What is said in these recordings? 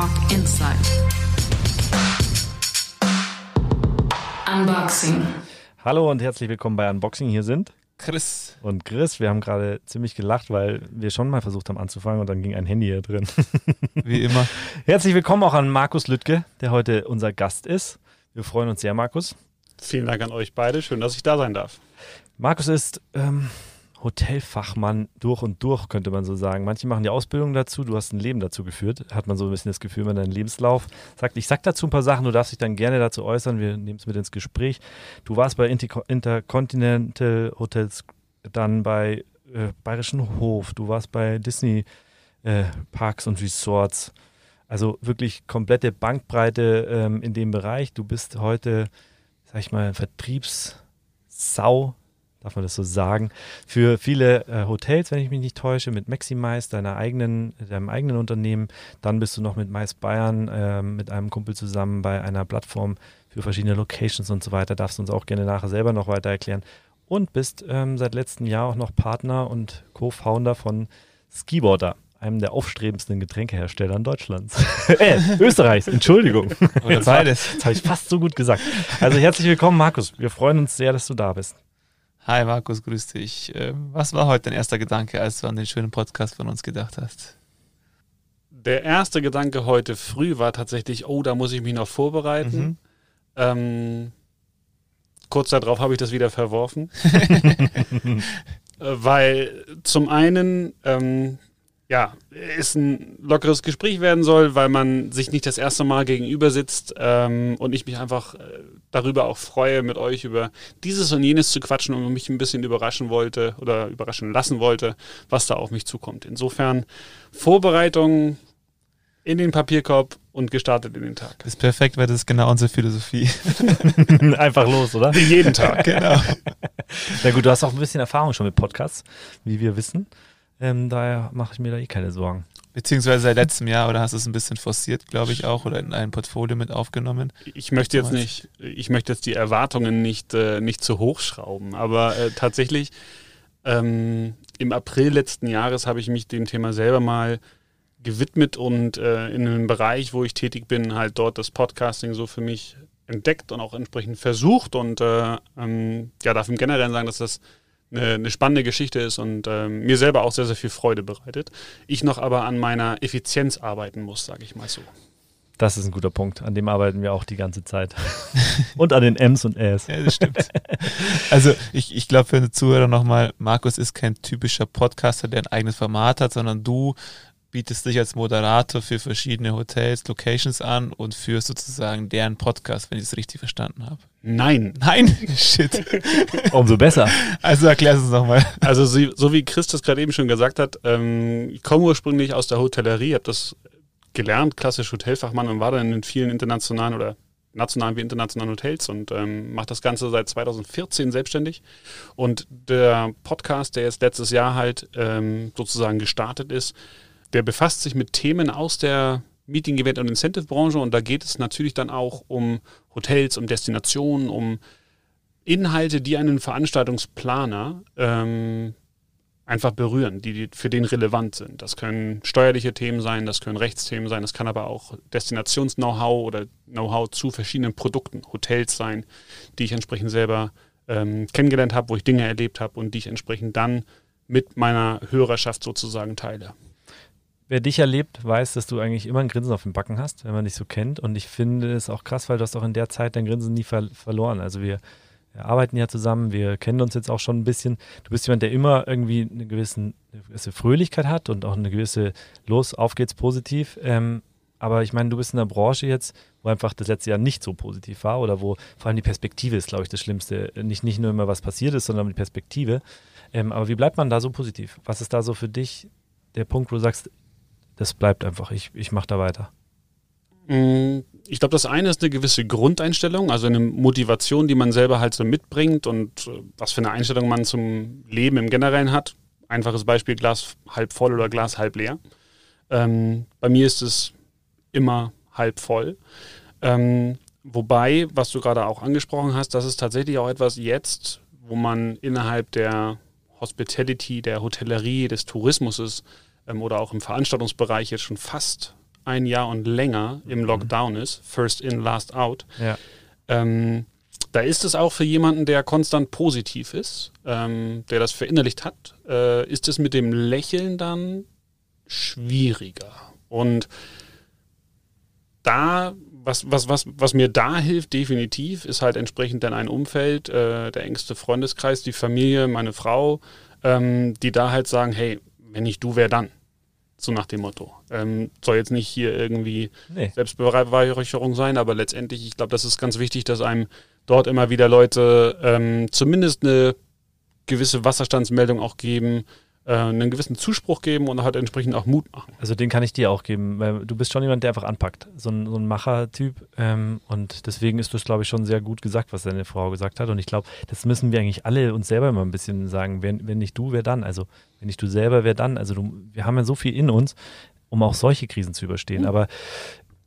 Talk Inside. Unboxing. Hallo und herzlich willkommen bei Unboxing. Hier sind Chris. und Chris. Wir haben gerade ziemlich gelacht, weil wir schon mal versucht haben anzufangen und dann ging ein Handy hier drin. Wie immer. Herzlich willkommen auch an Markus Lüttke, der heute unser Gast ist. Wir freuen uns sehr, Markus. Vielen Dank an euch beide. Schön, dass ich da sein darf. Markus ist ähm, Hotelfachmann durch und durch, könnte man so sagen. Manche machen die Ausbildung dazu, du hast ein Leben dazu geführt. Hat man so ein bisschen das Gefühl, wenn dein Lebenslauf sagt, ich sag dazu ein paar Sachen, du darfst dich dann gerne dazu äußern, wir nehmen es mit ins Gespräch. Du warst bei Inter Intercontinental Hotels, dann bei äh, Bayerischen Hof, du warst bei Disney äh, Parks und Resorts. Also wirklich komplette Bankbreite ähm, in dem Bereich. Du bist heute, sag ich mal, Vertriebssau, darf man das so sagen, für viele äh, Hotels, wenn ich mich nicht täusche, mit Maximize, deiner eigenen, deinem eigenen Unternehmen. Dann bist du noch mit Mais Bayern, äh, mit einem Kumpel zusammen bei einer Plattform für verschiedene Locations und so weiter. Darfst du uns auch gerne nachher selber noch weiter erklären. Und bist ähm, seit letztem Jahr auch noch Partner und Co-Founder von Skiboarder, einem der aufstrebendsten Getränkehersteller in Deutschlands. äh, Österreichs, Entschuldigung. Oder beides. Das habe ich fast so gut gesagt. Also herzlich willkommen, Markus. Wir freuen uns sehr, dass du da bist. Hi Markus, grüß dich. Ähm, Was war heute dein erster Gedanke, als du an den schönen Podcast von uns gedacht hast? Der erste Gedanke heute früh war tatsächlich, oh, da muss ich mich noch vorbereiten. Mhm. Ähm, kurz darauf habe ich das wieder verworfen. Äh, weil zum einen, ähm, ja, es ein lockeres Gespräch werden soll, weil man sich nicht das erste Mal gegenüber sitzt ähm, und ich mich einfach äh, darüber auch freue, mit euch über dieses und jenes zu quatschen und mich ein bisschen überraschen wollte oder überraschen lassen wollte, was da auf mich zukommt. Insofern Vorbereitung in den Papierkorb und gestartet in den Tag. Das ist perfekt, weil das ist genau unsere Philosophie. Einfach los, oder? Wie jeden Tag. genau. Na gut, du hast auch ein bisschen Erfahrung schon mit Podcasts, wie wir wissen. Ähm, daher mache ich mir da eh keine Sorgen. Beziehungsweise seit letztem Jahr, oder hast du es ein bisschen forciert, glaube ich auch, oder in ein Portfolio mit aufgenommen? Ich möchte jetzt nicht, ich möchte jetzt die Erwartungen nicht, äh, nicht zu hoch schrauben, aber äh, tatsächlich ähm, im April letzten Jahres habe ich mich dem Thema selber mal gewidmet und äh, in einem Bereich, wo ich tätig bin, halt dort das Podcasting so für mich entdeckt und auch entsprechend versucht und äh, ähm, ja, darf im Generellen sagen, dass das eine, eine spannende Geschichte ist und ähm, mir selber auch sehr, sehr viel Freude bereitet. Ich noch aber an meiner Effizienz arbeiten muss, sage ich mal so. Das ist ein guter Punkt. An dem arbeiten wir auch die ganze Zeit. und an den M's und Äs. Ja, das stimmt. also ich, ich glaube für den Zuhörer nochmal, Markus ist kein typischer Podcaster, der ein eigenes Format hat, sondern du bietest dich als Moderator für verschiedene Hotels, Locations an und führst sozusagen deren Podcast, wenn ich es richtig verstanden habe. Nein, Nein, shit. Umso besser. Also erklär es uns nochmal. Also sie, so wie Chris das gerade eben schon gesagt hat, ähm, ich komme ursprünglich aus der Hotellerie, habe das gelernt, klassisch Hotelfachmann und war dann in vielen internationalen oder nationalen wie internationalen Hotels und ähm, mache das Ganze seit 2014 selbstständig. Und der Podcast, der jetzt letztes Jahr halt ähm, sozusagen gestartet ist, der befasst sich mit Themen aus der Meeting, Event und Incentive-Branche und da geht es natürlich dann auch um Hotels, um Destinationen, um Inhalte, die einen Veranstaltungsplaner ähm, einfach berühren, die, die für den relevant sind. Das können steuerliche Themen sein, das können Rechtsthemen sein, das kann aber auch Destinations-Know-how oder Know-how zu verschiedenen Produkten, Hotels sein, die ich entsprechend selber ähm, kennengelernt habe, wo ich Dinge erlebt habe und die ich entsprechend dann mit meiner Hörerschaft sozusagen teile. Wer dich erlebt, weiß, dass du eigentlich immer ein Grinsen auf den Backen hast, wenn man dich so kennt. Und ich finde es auch krass, weil du hast auch in der Zeit dein Grinsen nie ver verloren. Also wir, arbeiten ja zusammen, wir kennen uns jetzt auch schon ein bisschen. Du bist jemand, der immer irgendwie eine, gewissen, eine gewisse Fröhlichkeit hat und auch eine gewisse Los, auf geht's positiv. Ähm, aber ich meine, du bist in einer Branche jetzt, wo einfach das letzte Jahr nicht so positiv war oder wo vor allem die Perspektive ist, glaube ich, das Schlimmste. Nicht, nicht nur immer, was passiert ist, sondern die Perspektive. Ähm, aber wie bleibt man da so positiv? Was ist da so für dich der Punkt, wo du sagst, das bleibt einfach, ich, ich mache da weiter? Mm, Ich glaube, das eine ist eine gewisse Grundeinstellung, also eine Motivation, die man selber halt so mitbringt und äh, was für eine Einstellung man zum Leben im Generellen hat. Einfaches Beispiel, Glas halb voll oder Glas halb leer. Ähm, bei mir ist es immer halb voll. Ähm, wobei, was du gerade auch angesprochen hast, das ist tatsächlich auch etwas jetzt, wo man innerhalb der Hospitality, der Hotellerie, des Tourismuses ähm, oder auch im Veranstaltungsbereich jetzt schon fast ein Jahr und länger im Mhm. Lockdown ist, first in, last out, Ja. ähm, da ist es auch für jemanden, der konstant positiv ist, ähm, der das verinnerlicht hat, äh, ist es mit dem Lächeln dann schwieriger. Und da, was, was, was, was mir da hilft, definitiv, ist halt entsprechend dann ein Umfeld, äh, der engste Freundeskreis, die Familie, meine Frau, ähm, die da halt sagen, hey, wenn nicht du, wer dann? So nach dem Motto. Ähm, soll jetzt nicht hier irgendwie Nee. Selbstbeweihräucherung sein, aber letztendlich, ich glaube, das ist ganz wichtig, dass einem dort immer wieder Leute ähm, zumindest eine gewisse Wasserstandsmeldung auch geben, einen gewissen Zuspruch geben und halt entsprechend auch Mut machen. Also den kann ich dir auch geben, weil du bist schon jemand, der einfach anpackt. So ein, so ein Macher-Typ. Ähm, und deswegen ist das, glaube ich, schon sehr gut gesagt, was deine Frau gesagt hat. Und ich glaube, das müssen wir eigentlich alle uns selber immer ein bisschen sagen. Wenn, wenn nicht du, wer dann? Also wenn nicht du selber, wer dann? Also du, wir haben ja so viel in uns, um auch solche Krisen zu überstehen. Aber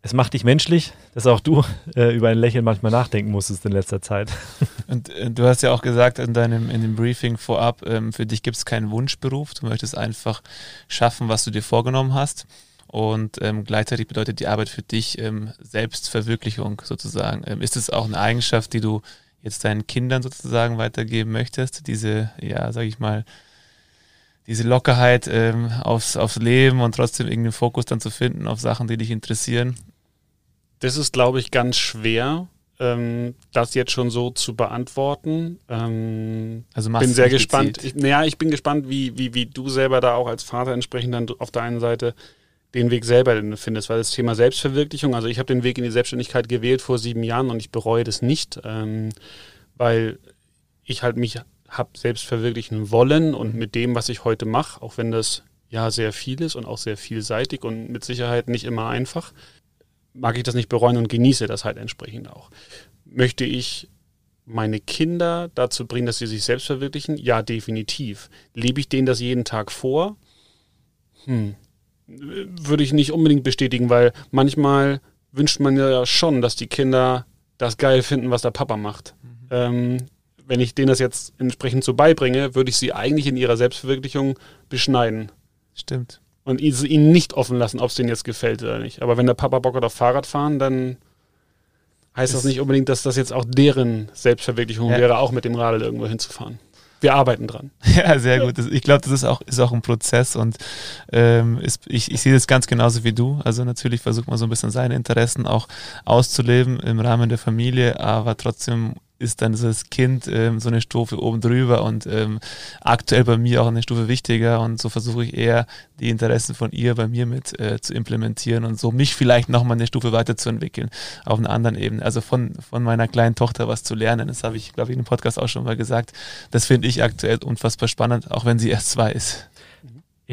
es macht dich menschlich, dass auch du äh, über ein Lächeln manchmal nachdenken musstest in letzter Zeit. Und äh, du hast ja auch gesagt in deinem in dem Briefing vorab, ähm, für dich gibt es keinen Wunschberuf. Du möchtest einfach schaffen, was du dir vorgenommen hast. Und ähm, gleichzeitig bedeutet die Arbeit für dich ähm, Selbstverwirklichung sozusagen. Ähm, ist es auch eine Eigenschaft, die du jetzt deinen Kindern sozusagen weitergeben möchtest? Diese, ja, sag ich mal, diese Lockerheit ähm, aufs, aufs Leben und trotzdem irgendeinen Fokus dann zu finden auf Sachen, die dich interessieren. Das ist, glaube ich, ganz schwer, ähm, das jetzt schon so zu beantworten. Ähm, Also bin sehr gespannt. Ich, naja, ich bin gespannt, wie, wie, wie du selber da auch als Vater entsprechend dann auf der einen Seite den Weg selber findest, weil das Thema Selbstverwirklichung, also ich habe den Weg in die Selbstständigkeit gewählt vor sieben Jahren und ich bereue das nicht, ähm, weil ich halt mich habe selbst verwirklichen wollen und mit dem, was ich heute mache, auch wenn das ja sehr viel ist und auch sehr vielseitig und mit Sicherheit nicht immer einfach, mag ich das nicht bereuen und genieße das halt entsprechend auch. Möchte ich meine Kinder dazu bringen, dass sie sich selbst verwirklichen? Ja, definitiv. Lebe ich denen das jeden Tag vor? Hm. Würde ich nicht unbedingt bestätigen, weil manchmal wünscht man ja schon, dass die Kinder das geil finden, was der Papa macht. Ähm, wenn ich denen das jetzt entsprechend so beibringe, würde ich sie eigentlich in ihrer Selbstverwirklichung beschneiden Stimmt. Und i- ihnen nicht offen lassen, ob es denen jetzt gefällt oder nicht. Aber wenn der Papa Bock hat auf Fahrradfahren, dann heißt das nicht unbedingt, dass das jetzt auch deren Selbstverwirklichung Ja. wäre, auch mit dem Radl irgendwo hinzufahren. Wir arbeiten dran. Ja, sehr gut. Ich glaube, das ist auch, ist auch ein Prozess und ähm, ist, ich, ich sehe das ganz genauso wie du. Also natürlich versucht man so ein bisschen seine Interessen auch auszuleben im Rahmen der Familie, aber trotzdem ist dann das Kind ähm, so eine Stufe oben drüber und ähm, aktuell bei mir auch eine Stufe wichtiger und so versuche ich eher die Interessen von ihr bei mir mit äh, zu implementieren und so mich vielleicht nochmal eine Stufe weiterzuentwickeln auf einer anderen Ebene. Also von, von meiner kleinen Tochter was zu lernen, das habe ich, glaube ich, in dem Podcast auch schon mal gesagt. Das finde ich aktuell unfassbar spannend, auch wenn sie erst zwei ist.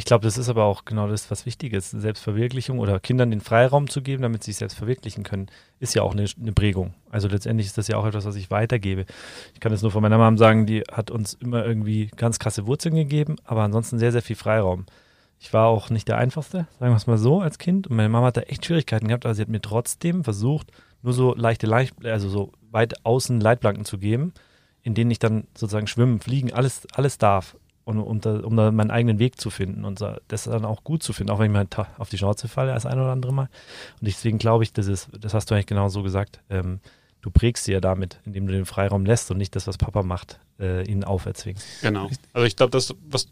Ich glaube, das ist aber auch genau das, was wichtig ist. Selbstverwirklichung oder Kindern den Freiraum zu geben, damit sie sich selbst verwirklichen können, ist ja auch eine, eine Prägung. Also letztendlich ist das ja auch etwas, was ich weitergebe. Ich kann es nur von meiner Mom sagen, die hat uns immer irgendwie ganz krasse Wurzeln gegeben, aber ansonsten sehr, sehr viel Freiraum. Ich war auch nicht der Einfachste, sagen wir es mal so, als Kind. Und meine Mama hat da echt Schwierigkeiten gehabt, aber sie hat mir trotzdem versucht, nur so leichte, also so weit außen Leitplanken zu geben, in denen ich dann sozusagen schwimmen, fliegen, alles, alles darf. Und, um, da, um da meinen eigenen Weg zu finden und da- das dann auch gut zu finden, auch wenn ich mal ta- auf die Schnauze falle, das ein oder andere Mal. Und deswegen glaube ich, das ist, das hast du eigentlich genau so gesagt, ähm, du prägst sie ja damit, indem du den Freiraum lässt und nicht das, was Papa macht, äh, ihnen auferzwingst. Genau. Also ich glaube, das, was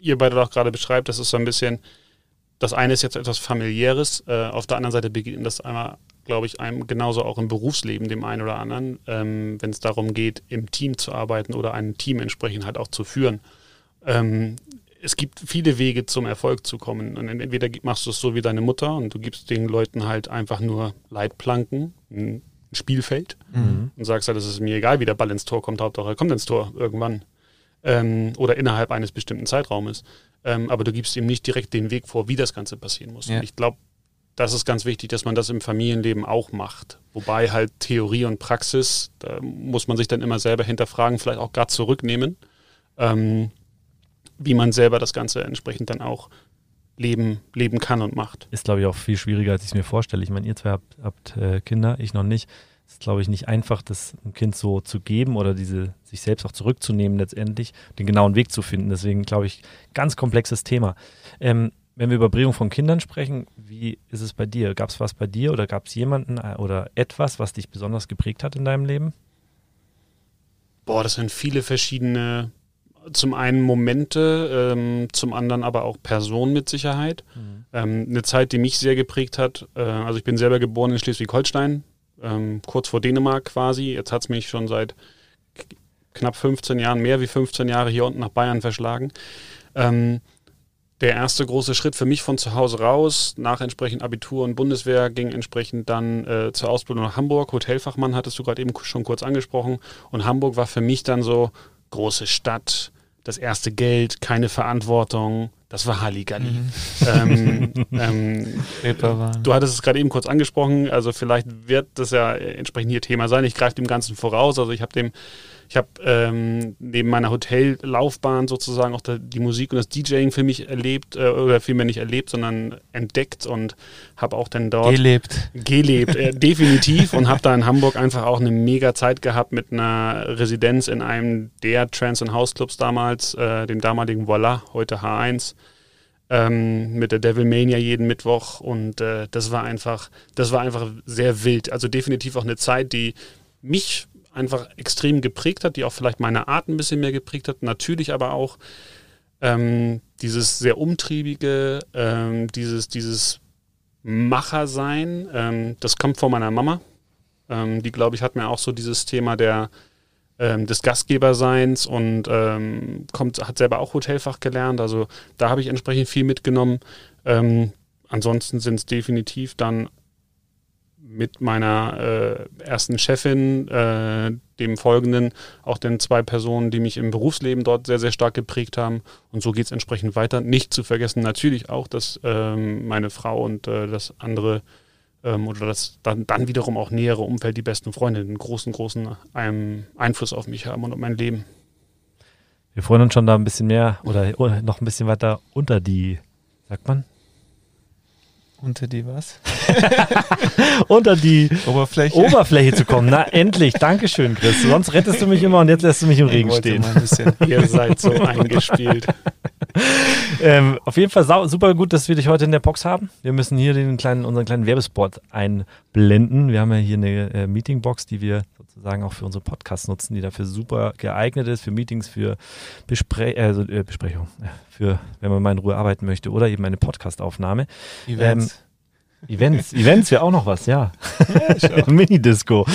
ihr beide doch gerade beschreibt, das ist so ein bisschen, das eine ist jetzt etwas familiäres, äh, auf der anderen Seite begegnet das einmal, glaube ich, einem genauso auch im Berufsleben, dem einen oder anderen, ähm, wenn es darum geht, im Team zu arbeiten oder ein Team entsprechend halt auch zu führen. Ähm, es gibt viele Wege zum Erfolg zu kommen. Und entweder machst du es so wie deine Mutter und du gibst den Leuten halt einfach nur Leitplanken, ein Spielfeld Mhm. und sagst halt, es ist mir egal, wie der Ball ins Tor kommt, Hauptsache er kommt ins Tor irgendwann. Ähm, oder innerhalb eines bestimmten Zeitraumes. Ähm, aber du gibst ihm nicht direkt den Weg vor, wie das Ganze passieren muss. Ja. Und ich glaube, das ist ganz wichtig, dass man das im Familienleben auch macht. Wobei halt Theorie und Praxis, da muss man sich dann immer selber hinterfragen, vielleicht auch gerade zurücknehmen, ähm, wie man selber das Ganze entsprechend dann auch leben, leben kann und macht. Ist, glaube ich, auch viel schwieriger, als ich es mir vorstelle. Ich meine, ihr zwei habt, habt äh, Kinder, ich noch nicht. Es ist, glaube ich, nicht einfach, das einem Kind so zu geben oder diese sich selbst auch zurückzunehmen letztendlich, den genauen Weg zu finden. Deswegen, glaube ich, ganz komplexes Thema. Ähm, wenn wir über Prägung von Kindern sprechen, wie ist es bei dir? Gab es was bei dir oder gab es jemanden äh, oder etwas, was dich besonders geprägt hat in deinem Leben? Boah, das sind viele verschiedene, zum einen Momente, ähm, zum anderen aber auch Personen mit Sicherheit. Mhm. Ähm, eine Zeit, die mich sehr geprägt hat. Äh, also ich bin selber geboren in Schleswig-Holstein, ähm, kurz vor Dänemark quasi. Jetzt hat es mich schon seit knapp 15 Jahren, mehr wie 15 Jahre hier unten nach Bayern verschlagen. Ähm, der erste große Schritt für mich von zu Hause raus, nach entsprechend Abitur und Bundeswehr, ging entsprechend dann äh, zur Ausbildung nach Hamburg. Hotelfachmann hattest du gerade eben schon kurz angesprochen. Und Hamburg war für mich dann so große Stadt, das erste Geld, keine Verantwortung. Das war Halligalli. Mhm. Ähm, ähm, du hattest es gerade eben kurz angesprochen, also vielleicht wird das ja entsprechend hier Thema sein. Ich greife dem Ganzen voraus. Also ich habe dem ich habe ähm, neben meiner Hotellaufbahn sozusagen auch die Musik und das DJing für mich erlebt, äh, oder vielmehr nicht erlebt, sondern entdeckt und habe auch dann dort gelebt. Gelebt, äh, definitiv. und habe da in Hamburg einfach auch eine mega Zeit gehabt mit einer Residenz in einem der Trance- und House-Clubs damals, äh, dem damaligen Voila, heute H1. Ähm, mit der Devilmania jeden Mittwoch und äh, das war einfach, das war einfach sehr wild. Also definitiv auch eine Zeit, die mich einfach extrem geprägt hat, die auch vielleicht meine Art ein bisschen mehr geprägt hat. Natürlich aber auch ähm, dieses sehr umtriebige, ähm, dieses, dieses Machersein, ähm, das kommt von meiner Mama. Ähm, die, glaube ich, hat mir auch so dieses Thema der, ähm, des Gastgeberseins und ähm, kommt, hat selber auch Hotelfach gelernt. Also da habe ich entsprechend viel mitgenommen. ansonsten sind es definitiv dann mit meiner äh, ersten Chefin, äh, dem folgenden, auch den zwei Personen, die mich im Berufsleben dort sehr, sehr stark geprägt haben. Und so geht es entsprechend weiter. Nicht zu vergessen natürlich auch, dass ähm, meine Frau und äh, das andere ähm, oder das dann, dann wiederum auch nähere Umfeld, die besten Freunde, einen großen, großen ähm, Einfluss auf mich haben und auf mein Leben. Wir freuen uns schon da ein bisschen mehr oder noch ein bisschen weiter unter die, sagt man, unter die was? Unter die Oberfläche. Oberfläche zu kommen. Na, endlich. Dankeschön, Chris. Sonst rettest du mich immer und jetzt lässt du mich im Regen stehen. Ihr seid so eingespielt. ähm, auf jeden Fall super gut, dass wir dich heute in der Box haben. Wir müssen hier den kleinen, unseren kleinen Werbespot einblenden. Wir haben ja hier eine äh, Meetingbox, die wir sozusagen auch für unsere Podcasts nutzen, die dafür super geeignet ist, für Meetings, für Bespre äh, also, äh, Besprechung, für wenn man mal in Ruhe arbeiten möchte oder eben eine Podcastaufnahme. Events. Ähm, Events, Events wäre auch noch was, ja. ja Mini-Disco.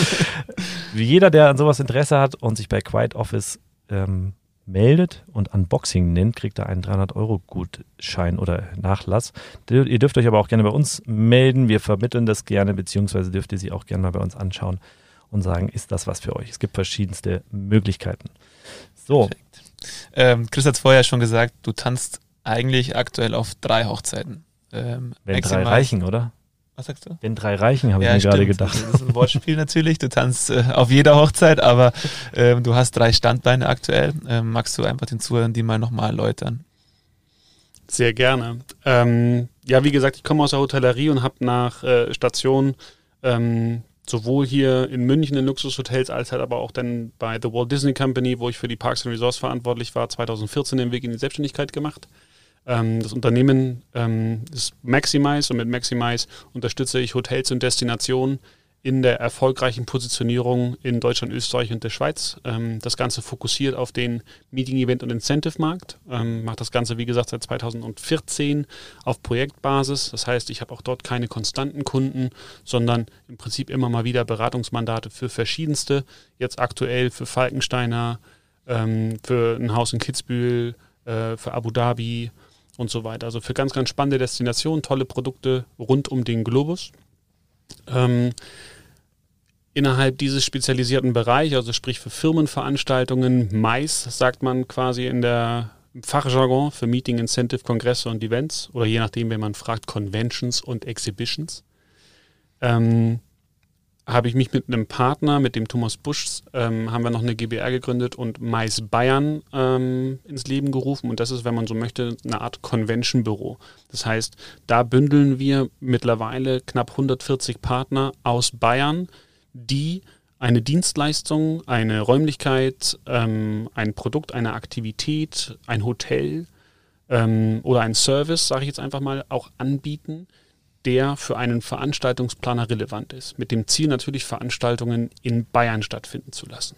Wie jeder, der an sowas Interesse hat und sich bei Quiet Office ähm, meldet und Unboxing nennt, kriegt er einen 300-Euro-Gutschein oder Nachlass. Ihr dürft euch aber auch gerne bei uns melden. Wir vermitteln das gerne, beziehungsweise dürft ihr sie auch gerne mal bei uns anschauen und sagen, ist das was für euch? Es gibt verschiedenste Möglichkeiten. So. Ähm, Chris hat es vorher schon gesagt, du tanzt eigentlich aktuell auf drei Hochzeiten. Ähm, Wenn drei reichen, oder? Was sagst du? Wenn drei reichen, habe ja, ich mir gerade gedacht. Das ist ein Wortspiel natürlich. Du tanzt äh, auf jeder Hochzeit, aber ähm, du hast drei Standbeine aktuell. Ähm, magst du einfach den Zuhörern die mal nochmal erläutern? Sehr gerne. Ähm, ja, wie gesagt, ich komme aus der Hotellerie und habe nach äh, Station ähm, sowohl hier in München in Luxushotels als halt aber auch dann bei The Walt Disney Company, wo ich für die Parks and Resorts verantwortlich war, 2014 den Weg in die Selbstständigkeit gemacht. Ähm, das Unternehmen ähm, ist Maximize und mit Maximize unterstütze ich Hotels und Destinationen in der erfolgreichen Positionierung in Deutschland, Österreich und der Schweiz. Ähm, das Ganze fokussiert auf den Meeting, Event und Incentive-Markt. Macht das Ganze, wie gesagt, seit 2014 auf Projektbasis. Das heißt, ich habe auch dort keine konstanten Kunden, sondern im Prinzip immer mal wieder Beratungsmandate für verschiedenste. Jetzt aktuell für Falkensteiner, für ein Haus in Kitzbühel, äh, für Abu Dhabi, und so weiter. Also für ganz, ganz spannende Destinationen, tolle Produkte rund um den Globus. Ähm, innerhalb dieses spezialisierten Bereichs, also sprich für Firmenveranstaltungen, Mais sagt man quasi in der Fachjargon für Meeting, Incentive, Kongresse und Events oder je nachdem, wenn man fragt, Conventions und Exhibitions. Ähm, habe ich mich mit einem Partner, mit dem Thomas Busch, ähm, haben wir noch eine GBR gegründet und Mais Bayern ähm, ins Leben gerufen. Und das ist, wenn man so möchte, eine Art Convention-Büro. Das heißt, da bündeln wir mittlerweile knapp 140 Partner aus Bayern, die eine Dienstleistung, eine Räumlichkeit, ähm, ein Produkt, eine Aktivität, ein Hotel ähm, oder einen Service, sage ich jetzt einfach mal, auch anbieten, der für einen Veranstaltungsplaner relevant ist. Mit dem Ziel natürlich, Veranstaltungen in Bayern stattfinden zu lassen.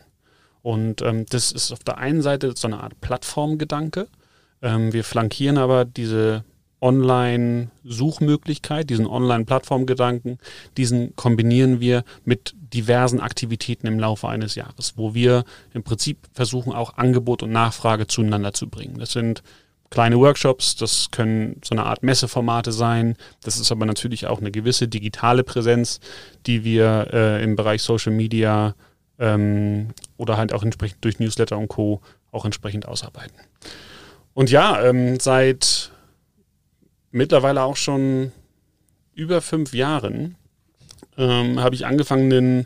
Und ähm, das ist auf der einen Seite so eine Art Plattformgedanke. Ähm, wir flankieren aber diese Online-Suchmöglichkeit, diesen Online-Plattformgedanken, diesen kombinieren wir mit diversen Aktivitäten im Laufe eines Jahres, wo wir im Prinzip versuchen, auch Angebot und Nachfrage zueinander zu bringen. Das sind kleine Workshops, das können so eine Art Messeformate sein. Das ist aber natürlich auch eine gewisse digitale Präsenz, die wir äh, im Bereich Social Media ähm, oder halt auch entsprechend durch Newsletter und Co. auch entsprechend ausarbeiten. Und ja, ähm, seit mittlerweile auch schon über fünf Jahren ähm, habe ich angefangen, den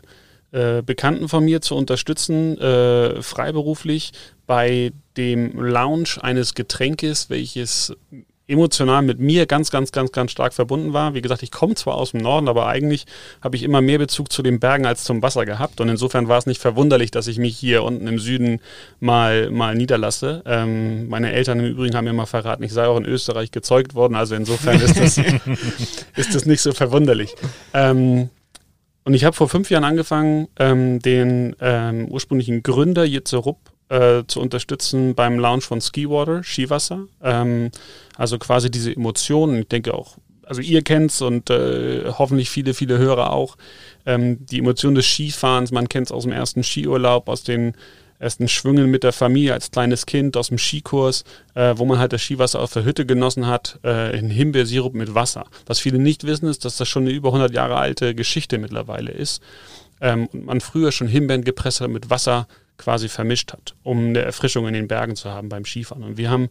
äh, Bekannten von mir zu unterstützen, äh, freiberuflich bei dem Launch eines Getränkes, welches emotional mit mir ganz, ganz, ganz, ganz stark verbunden war. Wie gesagt, ich komme zwar aus dem Norden, aber eigentlich habe ich immer mehr Bezug zu den Bergen als zum Wasser gehabt. Und insofern war es nicht verwunderlich, dass ich mich hier unten im Süden mal, mal niederlasse. Ähm, meine Eltern im Übrigen haben mir mal verraten, ich sei auch in Österreich gezeugt worden. Also insofern ist das, ist das nicht so verwunderlich. Ähm, und ich habe vor fünf Jahren angefangen, ähm, den ähm, ursprünglichen Gründer Jitze Rupp äh, zu unterstützen beim Launch von Skiwater, Skiwasser. Ähm, also quasi diese Emotionen, ich denke auch, also ihr kennt's und äh, hoffentlich viele, viele Hörer auch, ähm, die Emotionen des Skifahrens, man kennt es aus dem ersten Skiurlaub, aus den ersten Schwüngen mit der Familie als kleines Kind aus dem Skikurs, äh, wo man halt das Skiwasser auf der Hütte genossen hat, äh, in Himbeersirup mit Wasser. Was viele nicht wissen, ist, dass das schon eine über 100 Jahre alte Geschichte mittlerweile ist. Ähm, und man früher schon Himbeeren gepresst mit Wasser quasi vermischt hat, um eine Erfrischung in den Bergen zu haben beim Skifahren. Und wir haben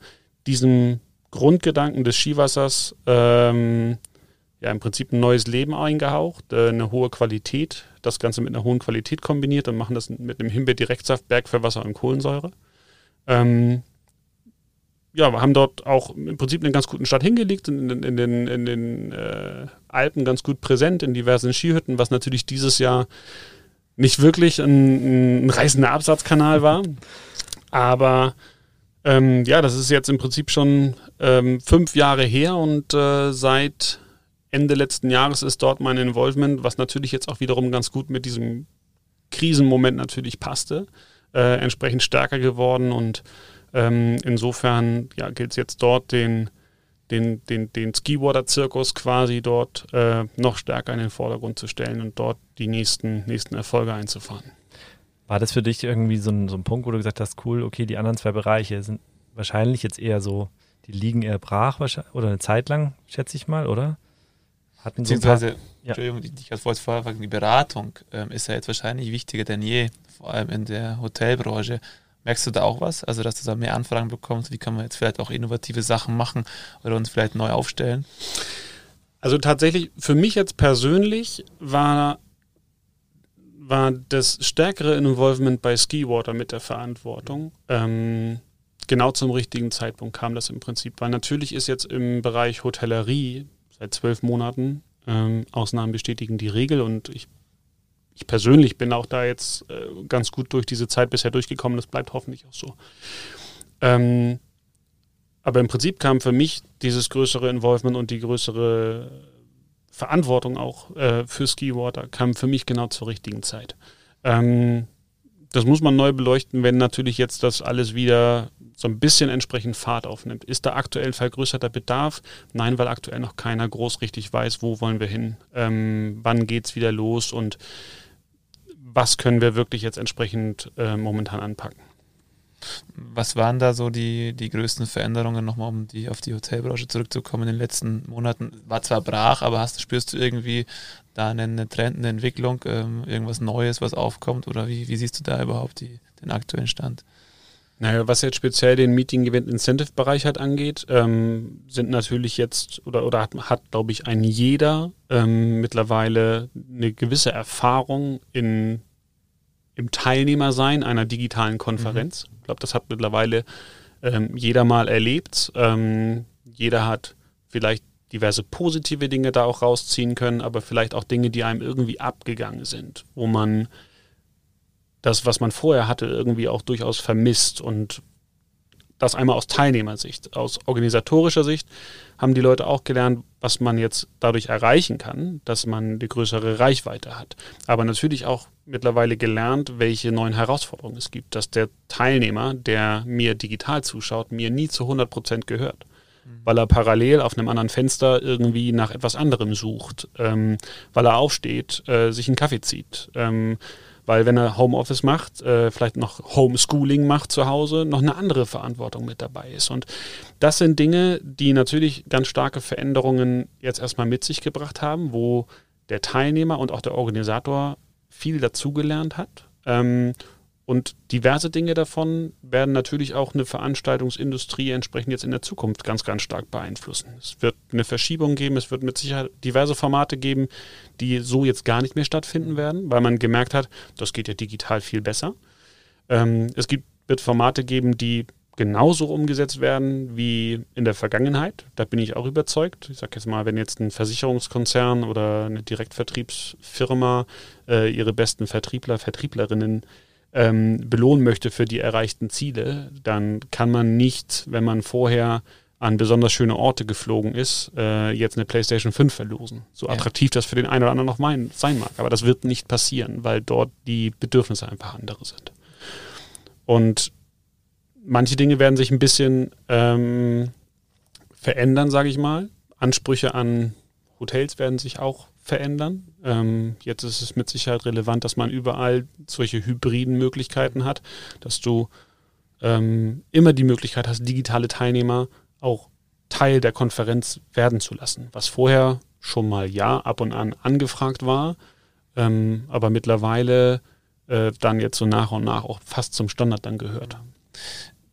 diesen Grundgedanken des Skiwassers ähm, ja im Prinzip ein neues Leben eingehaucht, äh, eine hohe Qualität, das Ganze mit einer hohen Qualität kombiniert und machen das mit einem Himbeer-Direktsaft, Bergfellwasser und Kohlensäure. Ähm, ja, wir haben dort auch im Prinzip einen ganz guten Start hingelegt, in, in, in den, in den äh, Alpen ganz gut präsent, in diversen Skihütten, was natürlich dieses Jahr nicht wirklich ein, ein reißender Absatzkanal war. Aber ähm, ja, das ist jetzt im Prinzip schon ähm, fünf Jahre her und äh, seit Ende letzten Jahres ist dort mein Involvement, was natürlich jetzt auch wiederum ganz gut mit diesem Krisenmoment natürlich passte, äh, entsprechend stärker geworden und ähm, insofern ja, gilt es jetzt dort den den, den, den Skiwater-Zirkus quasi dort äh, noch stärker in den Vordergrund zu stellen und dort die nächsten, nächsten Erfolge einzufahren. War das für dich irgendwie so ein, so ein Punkt, wo du gesagt hast, cool, okay, die anderen zwei Bereiche sind wahrscheinlich jetzt eher so, die liegen eher brach oder eine Zeit lang, schätze ich mal, oder? Hatten Beziehungsweise, ja. Entschuldigung, ich wollte vorher fragen, die Beratung ähm, ist ja jetzt wahrscheinlich wichtiger denn je, vor allem in der Hotelbranche. Merkst du da auch was? Also, dass du da mehr Anfragen bekommst? Wie kann man jetzt vielleicht auch innovative Sachen machen oder uns vielleicht neu aufstellen? Also tatsächlich, für mich jetzt persönlich war, war das stärkere Involvement bei Skiwater mit der Verantwortung. Ähm, genau zum richtigen Zeitpunkt kam das im Prinzip. Weil natürlich ist jetzt im Bereich Hotellerie seit zwölf Monaten ähm, Ausnahmen bestätigen die Regel und ich ich persönlich bin auch da jetzt äh, ganz gut durch diese Zeit bisher durchgekommen. Das bleibt hoffentlich auch so. Ähm, aber im Prinzip kam für mich dieses größere Involvement und die größere Verantwortung auch äh, für Skiwater kam für mich genau zur richtigen Zeit. Ähm, das muss man neu beleuchten, wenn natürlich jetzt das alles wieder so ein bisschen entsprechend Fahrt aufnimmt. Ist da aktuell vergrößerter Bedarf? Nein, weil aktuell noch keiner groß richtig weiß, wo wollen wir hin, ähm, wann geht es wieder los und was können wir wirklich jetzt entsprechend äh, momentan anpacken. Was waren da so die, die größten Veränderungen, nochmal um die, auf die Hotelbranche zurückzukommen in den letzten Monaten? War zwar brach, aber hast, spürst du irgendwie da eine, Trend, eine Entwicklung, ähm, irgendwas Neues, was aufkommt? Oder wie, wie siehst du da überhaupt die, den aktuellen Stand? Naja, was jetzt speziell den Meeting Event Incentive Bereich halt angeht, ähm, sind natürlich jetzt oder, oder hat, hat glaube ich, ein jeder ähm, mittlerweile eine gewisse Erfahrung in, im Teilnehmersein einer digitalen Konferenz. Mhm. Ich glaube, das hat mittlerweile ähm, jeder mal erlebt. Ähm, jeder hat vielleicht diverse positive Dinge da auch rausziehen können, aber vielleicht auch Dinge, die einem irgendwie abgegangen sind, wo man das, was man vorher hatte, irgendwie auch durchaus vermisst und das einmal aus Teilnehmersicht. Aus organisatorischer Sicht haben die Leute auch gelernt, was man jetzt dadurch erreichen kann, dass man eine größere Reichweite hat. Aber natürlich auch mittlerweile gelernt, welche neuen Herausforderungen es gibt, dass der Teilnehmer, der mir digital zuschaut, mir nie zu 100 Prozent gehört. Weil er parallel auf einem anderen Fenster irgendwie nach etwas anderem sucht, ähm, weil er aufsteht, äh, sich einen Kaffee zieht, ähm, weil wenn er Homeoffice macht, äh, vielleicht noch Homeschooling macht zu Hause, noch eine andere Verantwortung mit dabei ist. Und das sind Dinge, die natürlich ganz starke Veränderungen jetzt erstmal mit sich gebracht haben, wo der Teilnehmer und auch der Organisator viel dazugelernt hat. Ähm, und diverse Dinge davon werden natürlich auch eine Veranstaltungsindustrie entsprechend jetzt in der Zukunft ganz, ganz stark beeinflussen. Es wird eine Verschiebung geben, es wird mit Sicherheit diverse Formate geben, die so jetzt gar nicht mehr stattfinden werden, weil man gemerkt hat, das geht ja digital viel besser. Ähm, es gibt, wird Formate geben, die genauso umgesetzt werden wie in der Vergangenheit. Da bin ich auch überzeugt. Ich sage jetzt mal, wenn jetzt ein Versicherungskonzern oder eine Direktvertriebsfirma äh, ihre besten Vertriebler, Vertrieblerinnen ähm, belohnen möchte für die erreichten Ziele, dann kann man nicht, wenn man vorher an besonders schöne Orte geflogen ist, äh, jetzt eine PlayStation 5 verlosen. So ja. attraktiv das für den einen oder anderen noch mein, sein mag. Aber das wird nicht passieren, weil dort die Bedürfnisse einfach andere sind. Und manche Dinge werden sich ein bisschen ähm, verändern, sage ich mal. Ansprüche an Hotels werden sich auch verändern. Ähm, jetzt ist es mit Sicherheit relevant, dass man überall solche hybriden Möglichkeiten hat, dass du ähm, immer die Möglichkeit hast, digitale Teilnehmer auch Teil der Konferenz werden zu lassen, was vorher schon mal ja ab und an angefragt war, ähm, aber mittlerweile äh, dann jetzt so nach und nach auch fast zum Standard dann gehört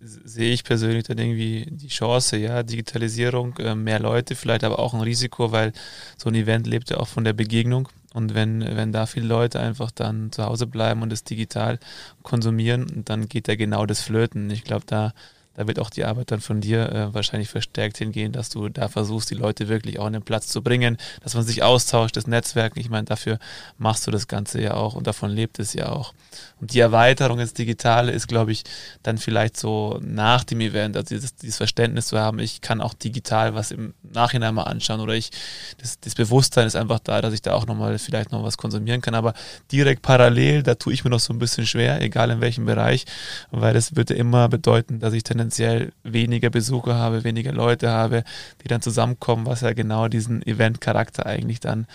sehe ich persönlich dann irgendwie die Chance, ja, Digitalisierung, äh, mehr Leute, vielleicht aber auch ein Risiko, weil so ein Event lebt ja auch von der Begegnung. Und wenn, wenn da viele Leute einfach dann zu Hause bleiben und es digital konsumieren, dann geht da genau das Flöten. Ich glaube, da da wird auch die Arbeit dann von dir äh, wahrscheinlich verstärkt hingehen, dass du da versuchst, die Leute wirklich auch an den Platz zu bringen, dass man sich austauscht, das Netzwerk. Ich meine, dafür machst du das Ganze ja auch und davon lebt es ja auch. Und die Erweiterung ins Digitale ist, glaube ich, dann vielleicht so nach dem Event, also dieses, dieses, Verständnis zu haben, ich kann auch digital was im Nachhinein mal anschauen oder ich, das, das Bewusstsein ist einfach da, dass ich da auch nochmal vielleicht noch was konsumieren kann. Aber direkt parallel, da tue ich mir noch so ein bisschen schwer, egal in welchem Bereich, weil das würde immer bedeuten, dass ich tendenziell tendenziell weniger Besucher habe, weniger Leute habe, die dann zusammenkommen, was ja genau diesen Event-Charakter eigentlich dann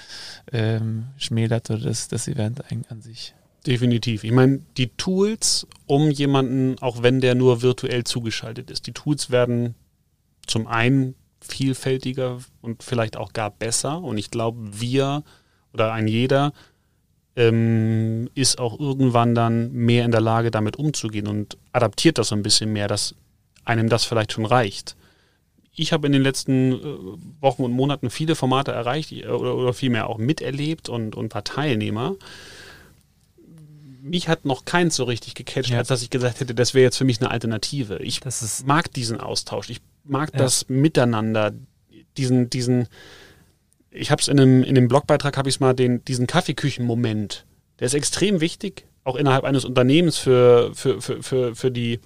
ähm, schmälert oder das, das Event an sich. Definitiv. Ich meine, die Tools, um jemanden, auch wenn der nur virtuell zugeschaltet ist, die Tools werden zum einen vielfältiger und vielleicht auch gar besser. Und ich glaube, wir oder ein jeder ähm, ist auch irgendwann dann mehr in der Lage, damit umzugehen und adaptiert das so ein bisschen mehr, dass einem das vielleicht schon reicht. Ich habe in den letzten äh, Wochen und Monaten viele Formate erreicht äh, oder, oder vielmehr auch miterlebt und, und war Teilnehmer. Mich hat noch keins so richtig gecatcht, ja. als dass ich gesagt hätte, das wäre jetzt für mich eine Alternative. Ich mag diesen Austausch, ich mag ja. das Miteinander, diesen, diesen, ich habe es in einem, in dem Blogbeitrag, habe ich es mal, den, diesen Kaffeeküchen-Moment, der ist extrem wichtig, auch innerhalb eines Unternehmens für, für, für, für, für die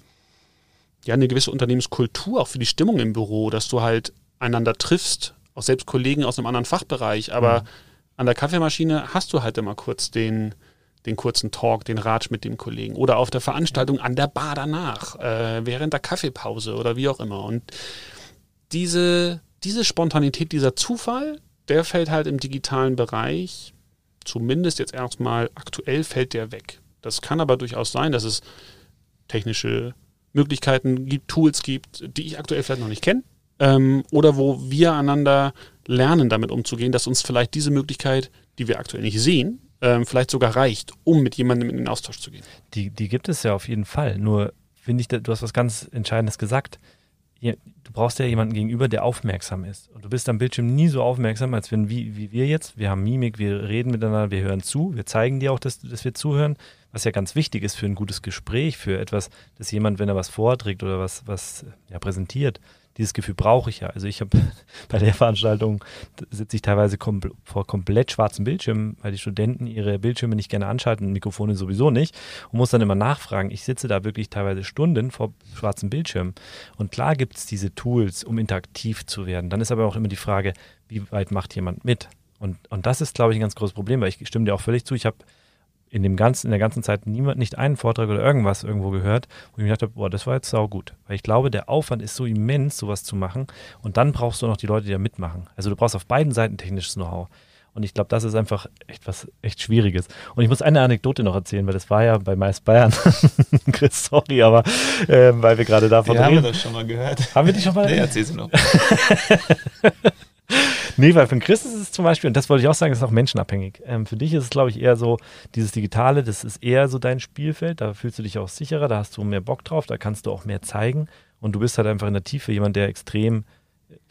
ja eine gewisse Unternehmenskultur, auch für die Stimmung im Büro, dass du halt einander triffst, auch selbst Kollegen aus einem anderen Fachbereich, aber mhm. an der Kaffeemaschine hast du halt immer kurz den, den kurzen Talk, den Ratsch mit dem Kollegen oder auf der Veranstaltung an der Bar danach, äh, während der Kaffeepause oder wie auch immer. Und diese, diese Spontanität, dieser Zufall, der fällt halt im digitalen Bereich, zumindest jetzt erstmal aktuell, fällt der weg. Das kann aber durchaus sein, dass es technische Möglichkeiten gibt, Tools gibt, die ich aktuell vielleicht noch nicht kenne. Ähm, oder wo wir einander lernen, damit umzugehen, dass uns vielleicht diese Möglichkeit, die wir aktuell nicht sehen, ähm, vielleicht sogar reicht, um mit jemandem in den Austausch zu gehen. Die, die gibt es ja auf jeden Fall. Nur finde ich, du hast was ganz Entscheidendes gesagt. Du brauchst ja jemanden gegenüber, der aufmerksam ist. Und du bist am Bildschirm nie so aufmerksam, als wenn wie, wie wir jetzt. Wir haben Mimik, wir reden miteinander, wir hören zu, wir zeigen dir auch, dass, dass wir zuhören was ja ganz wichtig ist für ein gutes Gespräch, für etwas, dass jemand, wenn er was vorträgt oder was, was ja, präsentiert, dieses Gefühl brauche ich ja. Also ich habe bei der Veranstaltung sitze ich teilweise kom vor komplett schwarzen Bildschirmen, weil die Studenten ihre Bildschirme nicht gerne anschalten, Mikrofone sowieso nicht und muss dann immer nachfragen. Ich sitze da wirklich teilweise Stunden vor schwarzen Bildschirmen. Und klar gibt es diese Tools, um interaktiv zu werden. Dann ist aber auch immer die Frage, wie weit macht jemand mit? Und, und das ist, glaube ich, ein ganz großes Problem, weil ich stimme dir auch völlig zu. Ich habe in dem ganzen, in der ganzen Zeit niemand, nicht einen Vortrag oder irgendwas irgendwo gehört, wo ich mir gedacht habe, boah, das war jetzt sau gut. Weil ich glaube, der Aufwand ist so immens, sowas zu machen. Und dann brauchst du noch die Leute, die da mitmachen. Also du brauchst auf beiden Seiten technisches Know-how. Und ich glaube, das ist einfach echt was echt Schwieriges. Und ich muss eine Anekdote noch erzählen, weil das war ja bei Mais Bayern. Chris, sorry, aber äh, weil wir gerade davon ja, reden. Haben wir das schon mal gehört? Haben wir die schon mal? Nee, erzähl sie noch. Nee, weil für Chris ist es zum Beispiel, und das wollte ich auch sagen, ist auch menschenabhängig. Ähm, für dich ist es, glaube ich, eher so, dieses Digitale, das ist eher so dein Spielfeld, da fühlst du dich auch sicherer, da hast du mehr Bock drauf, da kannst du auch mehr zeigen und du bist halt einfach in der Tiefe jemand, der extrem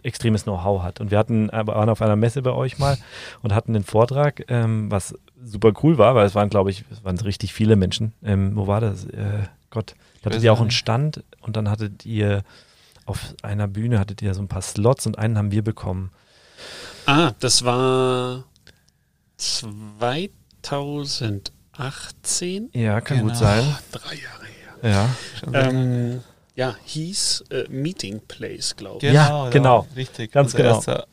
extremes Know-how hat. Und wir hatten, äh, waren auf einer Messe bei euch mal und hatten einen Vortrag, ähm, was super cool war, weil es waren, glaube ich, es waren richtig viele Menschen. Ähm, wo war das? Äh, Gott, da hattet ihr auch einen Stand und dann hattet ihr auf einer Bühne hattet ihr so ein paar Slots und einen haben wir bekommen. Ah, das war 2018. Ja, kann Genau. gut sein. Drei Jahre her. Ja. Ähm, ja, hieß äh, Meeting Place, glaube ich. Ja, genau. Richtig. Ganz genau. erster-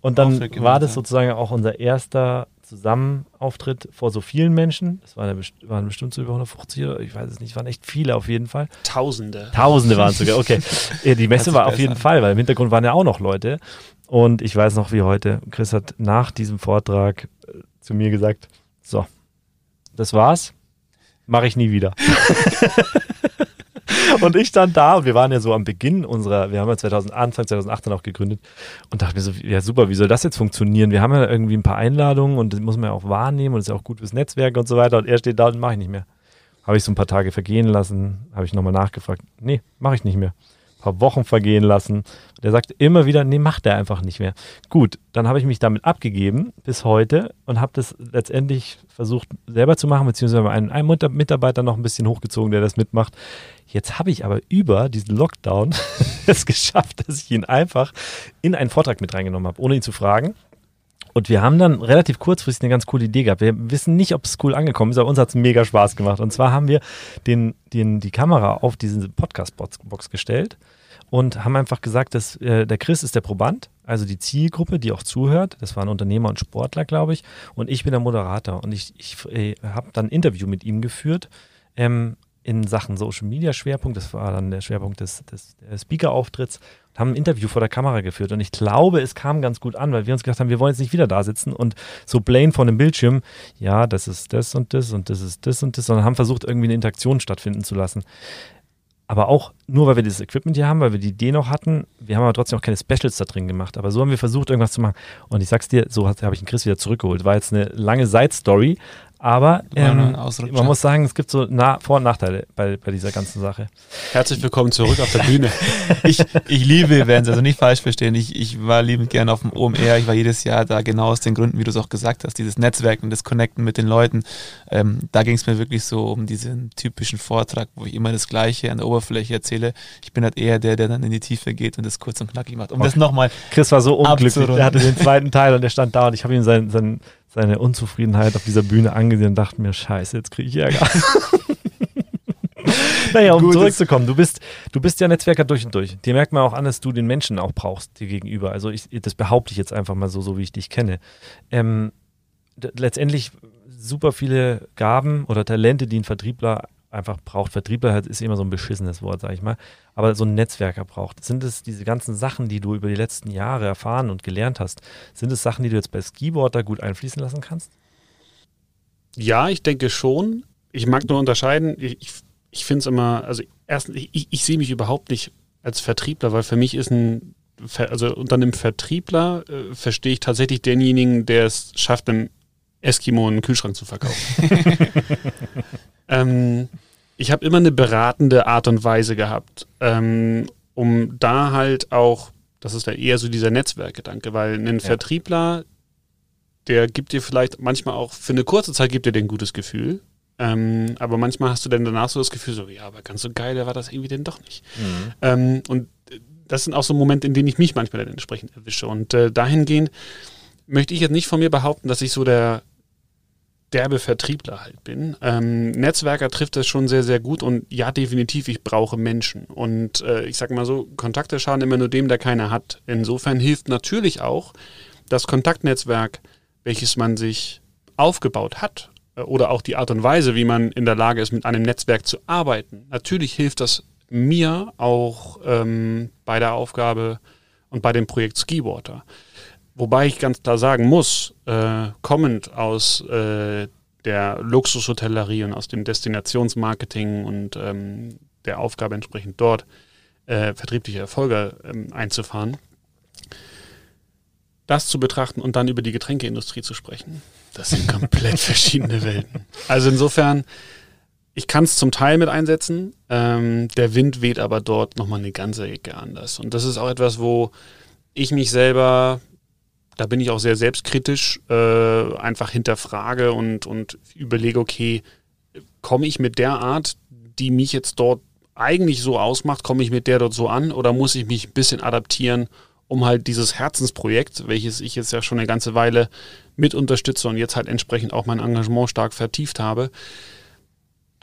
Und dann war das sozusagen auch unser erster Zusammenauftritt vor so vielen Menschen. Es waren, ja waren bestimmt so über 150 oder ich weiß es nicht, waren echt viele auf jeden Fall. Tausende. Tausende waren es sogar, okay. Die Messe war auf jeden an. Fall, weil im Hintergrund waren ja auch noch Leute. Und ich weiß noch wie heute, Chris hat nach diesem Vortrag äh, zu mir gesagt, so, das war's, mache ich nie wieder. und ich stand da und wir waren ja so am Beginn unserer, wir haben ja 2000, Anfang 2018 auch gegründet und dachte mir so, ja super, wie soll das jetzt funktionieren? Wir haben ja irgendwie ein paar Einladungen und das muss man ja auch wahrnehmen und ist ja auch gut fürs Netzwerk und so weiter und er steht da und mache ich nicht mehr. Habe ich so ein paar Tage vergehen lassen, habe ich nochmal nachgefragt. Nee, mache ich nicht mehr. Paar Wochen vergehen lassen. Der sagt immer wieder, nee, macht er einfach nicht mehr. Gut, dann habe ich mich damit abgegeben bis heute und habe das letztendlich versucht selber zu machen, beziehungsweise einen, einen Mit- Mitarbeiter noch ein bisschen hochgezogen, der das mitmacht. Jetzt habe ich aber über diesen Lockdown es geschafft, dass ich ihn einfach in einen Vortrag mit reingenommen habe, ohne ihn zu fragen. Und wir haben dann relativ kurzfristig eine ganz coole Idee gehabt. Wir wissen nicht, ob es cool angekommen ist, aber uns hat es mega Spaß gemacht. Und zwar haben wir den, den, die Kamera auf diese Podcast-Box gestellt und haben einfach gesagt, dass äh, der Chris ist der Proband, also die Zielgruppe, die auch zuhört. Das waren Unternehmer und Sportler, glaube ich. Und ich bin der Moderator. Und ich, ich äh, habe dann ein Interview mit ihm geführt. Ähm, in Sachen Social Media Schwerpunkt, das war dann der Schwerpunkt des, des, Speaker-Auftritts, haben ein Interview vor der Kamera geführt. Und ich glaube, es kam ganz gut an, weil wir uns gedacht haben, wir wollen jetzt nicht wieder da sitzen und so blain vor dem Bildschirm, ja, das ist das und das und das ist das und das, sondern haben versucht, irgendwie eine Interaktion stattfinden zu lassen. Aber auch nur, weil wir dieses Equipment hier haben, weil wir die Idee noch hatten, wir haben aber trotzdem auch keine Specials da drin gemacht. Aber so haben wir versucht, irgendwas zu machen. Und ich sag's dir, so habe ich den Chris wieder zurückgeholt. War jetzt eine lange Side-Story, aber ähm, man muss sagen, es gibt so Na Vor- und Nachteile bei, bei dieser ganzen Sache. Herzlich willkommen zurück auf der Bühne. ich, ich liebe Events, also nicht falsch verstehen. Ich, ich war liebend gern auf dem OMR. Ich war jedes Jahr da, genau aus den Gründen, wie du es auch gesagt hast, dieses Netzwerken, das Connecten mit den Leuten. Ähm, da ging es mir wirklich so um diesen typischen Vortrag, wo ich immer das Gleiche an der Oberfläche erzähle. Ich bin halt eher der, der dann in die Tiefe geht und das kurz und knackig macht. Um das nochmal, Chris war so unglücklich. Er hatte den zweiten Teil und er stand da und ich habe ihm sein, sein, seine Unzufriedenheit auf dieser Bühne angesehen und dachte mir, scheiße, jetzt kriege ich Ärger. naja, um Gutes- zurückzukommen, du bist, du bist ja Netzwerker durch und durch. Dir merkt man auch an, dass du den Menschen auch brauchst, dir gegenüber. Also ich, das behaupte ich jetzt einfach mal so, so wie ich dich kenne. Ähm, letztendlich super viele Gaben oder Talente, die ein Vertriebler einfach braucht. Vertriebler halt ist immer so ein beschissenes Wort, sag ich mal. Aber so ein Netzwerker braucht. Sind es diese ganzen Sachen, die du über die letzten Jahre erfahren und gelernt hast, sind es Sachen, die du jetzt bei Skiboard da gut einfließen lassen kannst? Ja, ich denke schon. Ich mag nur unterscheiden. Ich, ich, ich finde es immer, also erstens, ich, ich, sehe mich überhaupt nicht als Vertriebler, weil für mich ist ein, also unter einem Vertriebler äh, verstehe ich tatsächlich denjenigen, der es schafft, einem Eskimo einen Kühlschrank zu verkaufen. ähm, ich habe immer eine beratende Art und Weise gehabt, ähm, um da halt auch, das ist ja eher so dieser Netzwerkgedanke, weil ein Vertriebler, der gibt dir vielleicht manchmal auch für eine kurze Zeit gibt dir ein gutes Gefühl. Ähm, aber manchmal hast du dann danach so das Gefühl, so, ja, aber ganz so geil war das irgendwie denn doch nicht. Ähm, und das sind auch so Momente, in denen ich mich manchmal dann entsprechend erwische. Und äh, dahingehend möchte ich jetzt nicht von mir behaupten, dass ich so der derbe Vertriebler halt bin. Ähm, Netzwerker trifft das schon sehr, sehr gut und ja, definitiv, ich brauche Menschen. Und äh, ich sage mal so, Kontakte schaden immer nur dem, der keine hat. Insofern hilft natürlich auch das Kontaktnetzwerk, welches man sich aufgebaut hat äh, oder auch die Art und Weise, wie man in der Lage ist, mit einem Netzwerk zu arbeiten. Natürlich hilft das mir auch ähm, bei der Aufgabe und bei dem Projekt Skiwater. Wobei ich ganz klar sagen muss, äh, kommend aus äh, der Luxushotellerie und aus dem Destinationsmarketing und ähm, der Aufgabe entsprechend dort äh, vertriebliche Erfolge ähm, einzufahren, das zu betrachten und dann über die Getränkeindustrie zu sprechen, das sind komplett verschiedene Welten. Also insofern, ich kann es zum Teil mit einsetzen, ähm, der Wind weht aber dort nochmal eine ganze Ecke anders. Und das ist auch etwas, wo ich mich selber da bin ich auch sehr selbstkritisch, äh, einfach hinterfrage und, und überlege, okay, komme ich mit der Art, die mich jetzt dort eigentlich so ausmacht, komme ich mit der dort so an oder muss ich mich ein bisschen adaptieren, um halt dieses Herzensprojekt, welches ich jetzt ja schon eine ganze Weile mit unterstütze und jetzt halt entsprechend auch mein Engagement stark vertieft habe,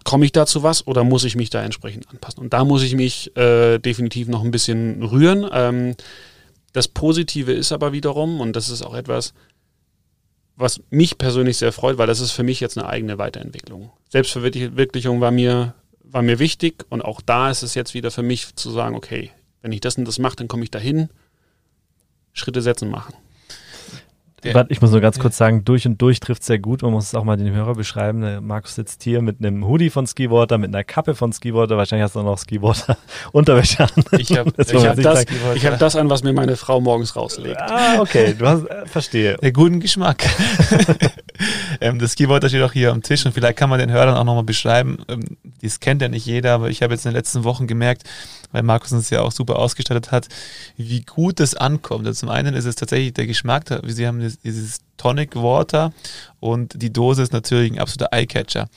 komme ich dazu was oder muss ich mich da entsprechend anpassen? Und da muss ich mich äh, definitiv noch ein bisschen rühren. Ähm, das Positive ist aber wiederum, und das ist auch etwas, was mich persönlich sehr freut, weil das ist für mich jetzt eine eigene Weiterentwicklung. Selbstverwirklichung war mir, war mir wichtig und auch da ist es jetzt wieder für mich zu sagen, okay, wenn ich das und das mache, dann komme ich dahin, Schritte setzen, machen. Der, ich muss nur ganz kurz sagen, durch und durch trifft es sehr gut. Man muss es auch mal den Hörer beschreiben. Der Markus sitzt hier mit einem Hoodie von Skiwater, mit einer Kappe von Skiwater. Wahrscheinlich hast du auch noch Skiwater Unterwäsche an. Ich habe hab das, hab das an, was mir meine Frau morgens rauslegt. Ah, okay. Du hast, äh, verstehe. Der guten Geschmack. ähm, das Skiwater steht auch hier am Tisch und vielleicht kann man den Hörern auch nochmal beschreiben. Ähm, das kennt ja nicht jeder, aber ich habe jetzt in den letzten Wochen gemerkt, weil Markus uns ja auch super ausgestattet hat, wie gut das ankommt. Also zum einen ist es tatsächlich der Geschmack, wie Sie haben dieses Tonic Water und die Dose ist natürlich ein absoluter Eyecatcher.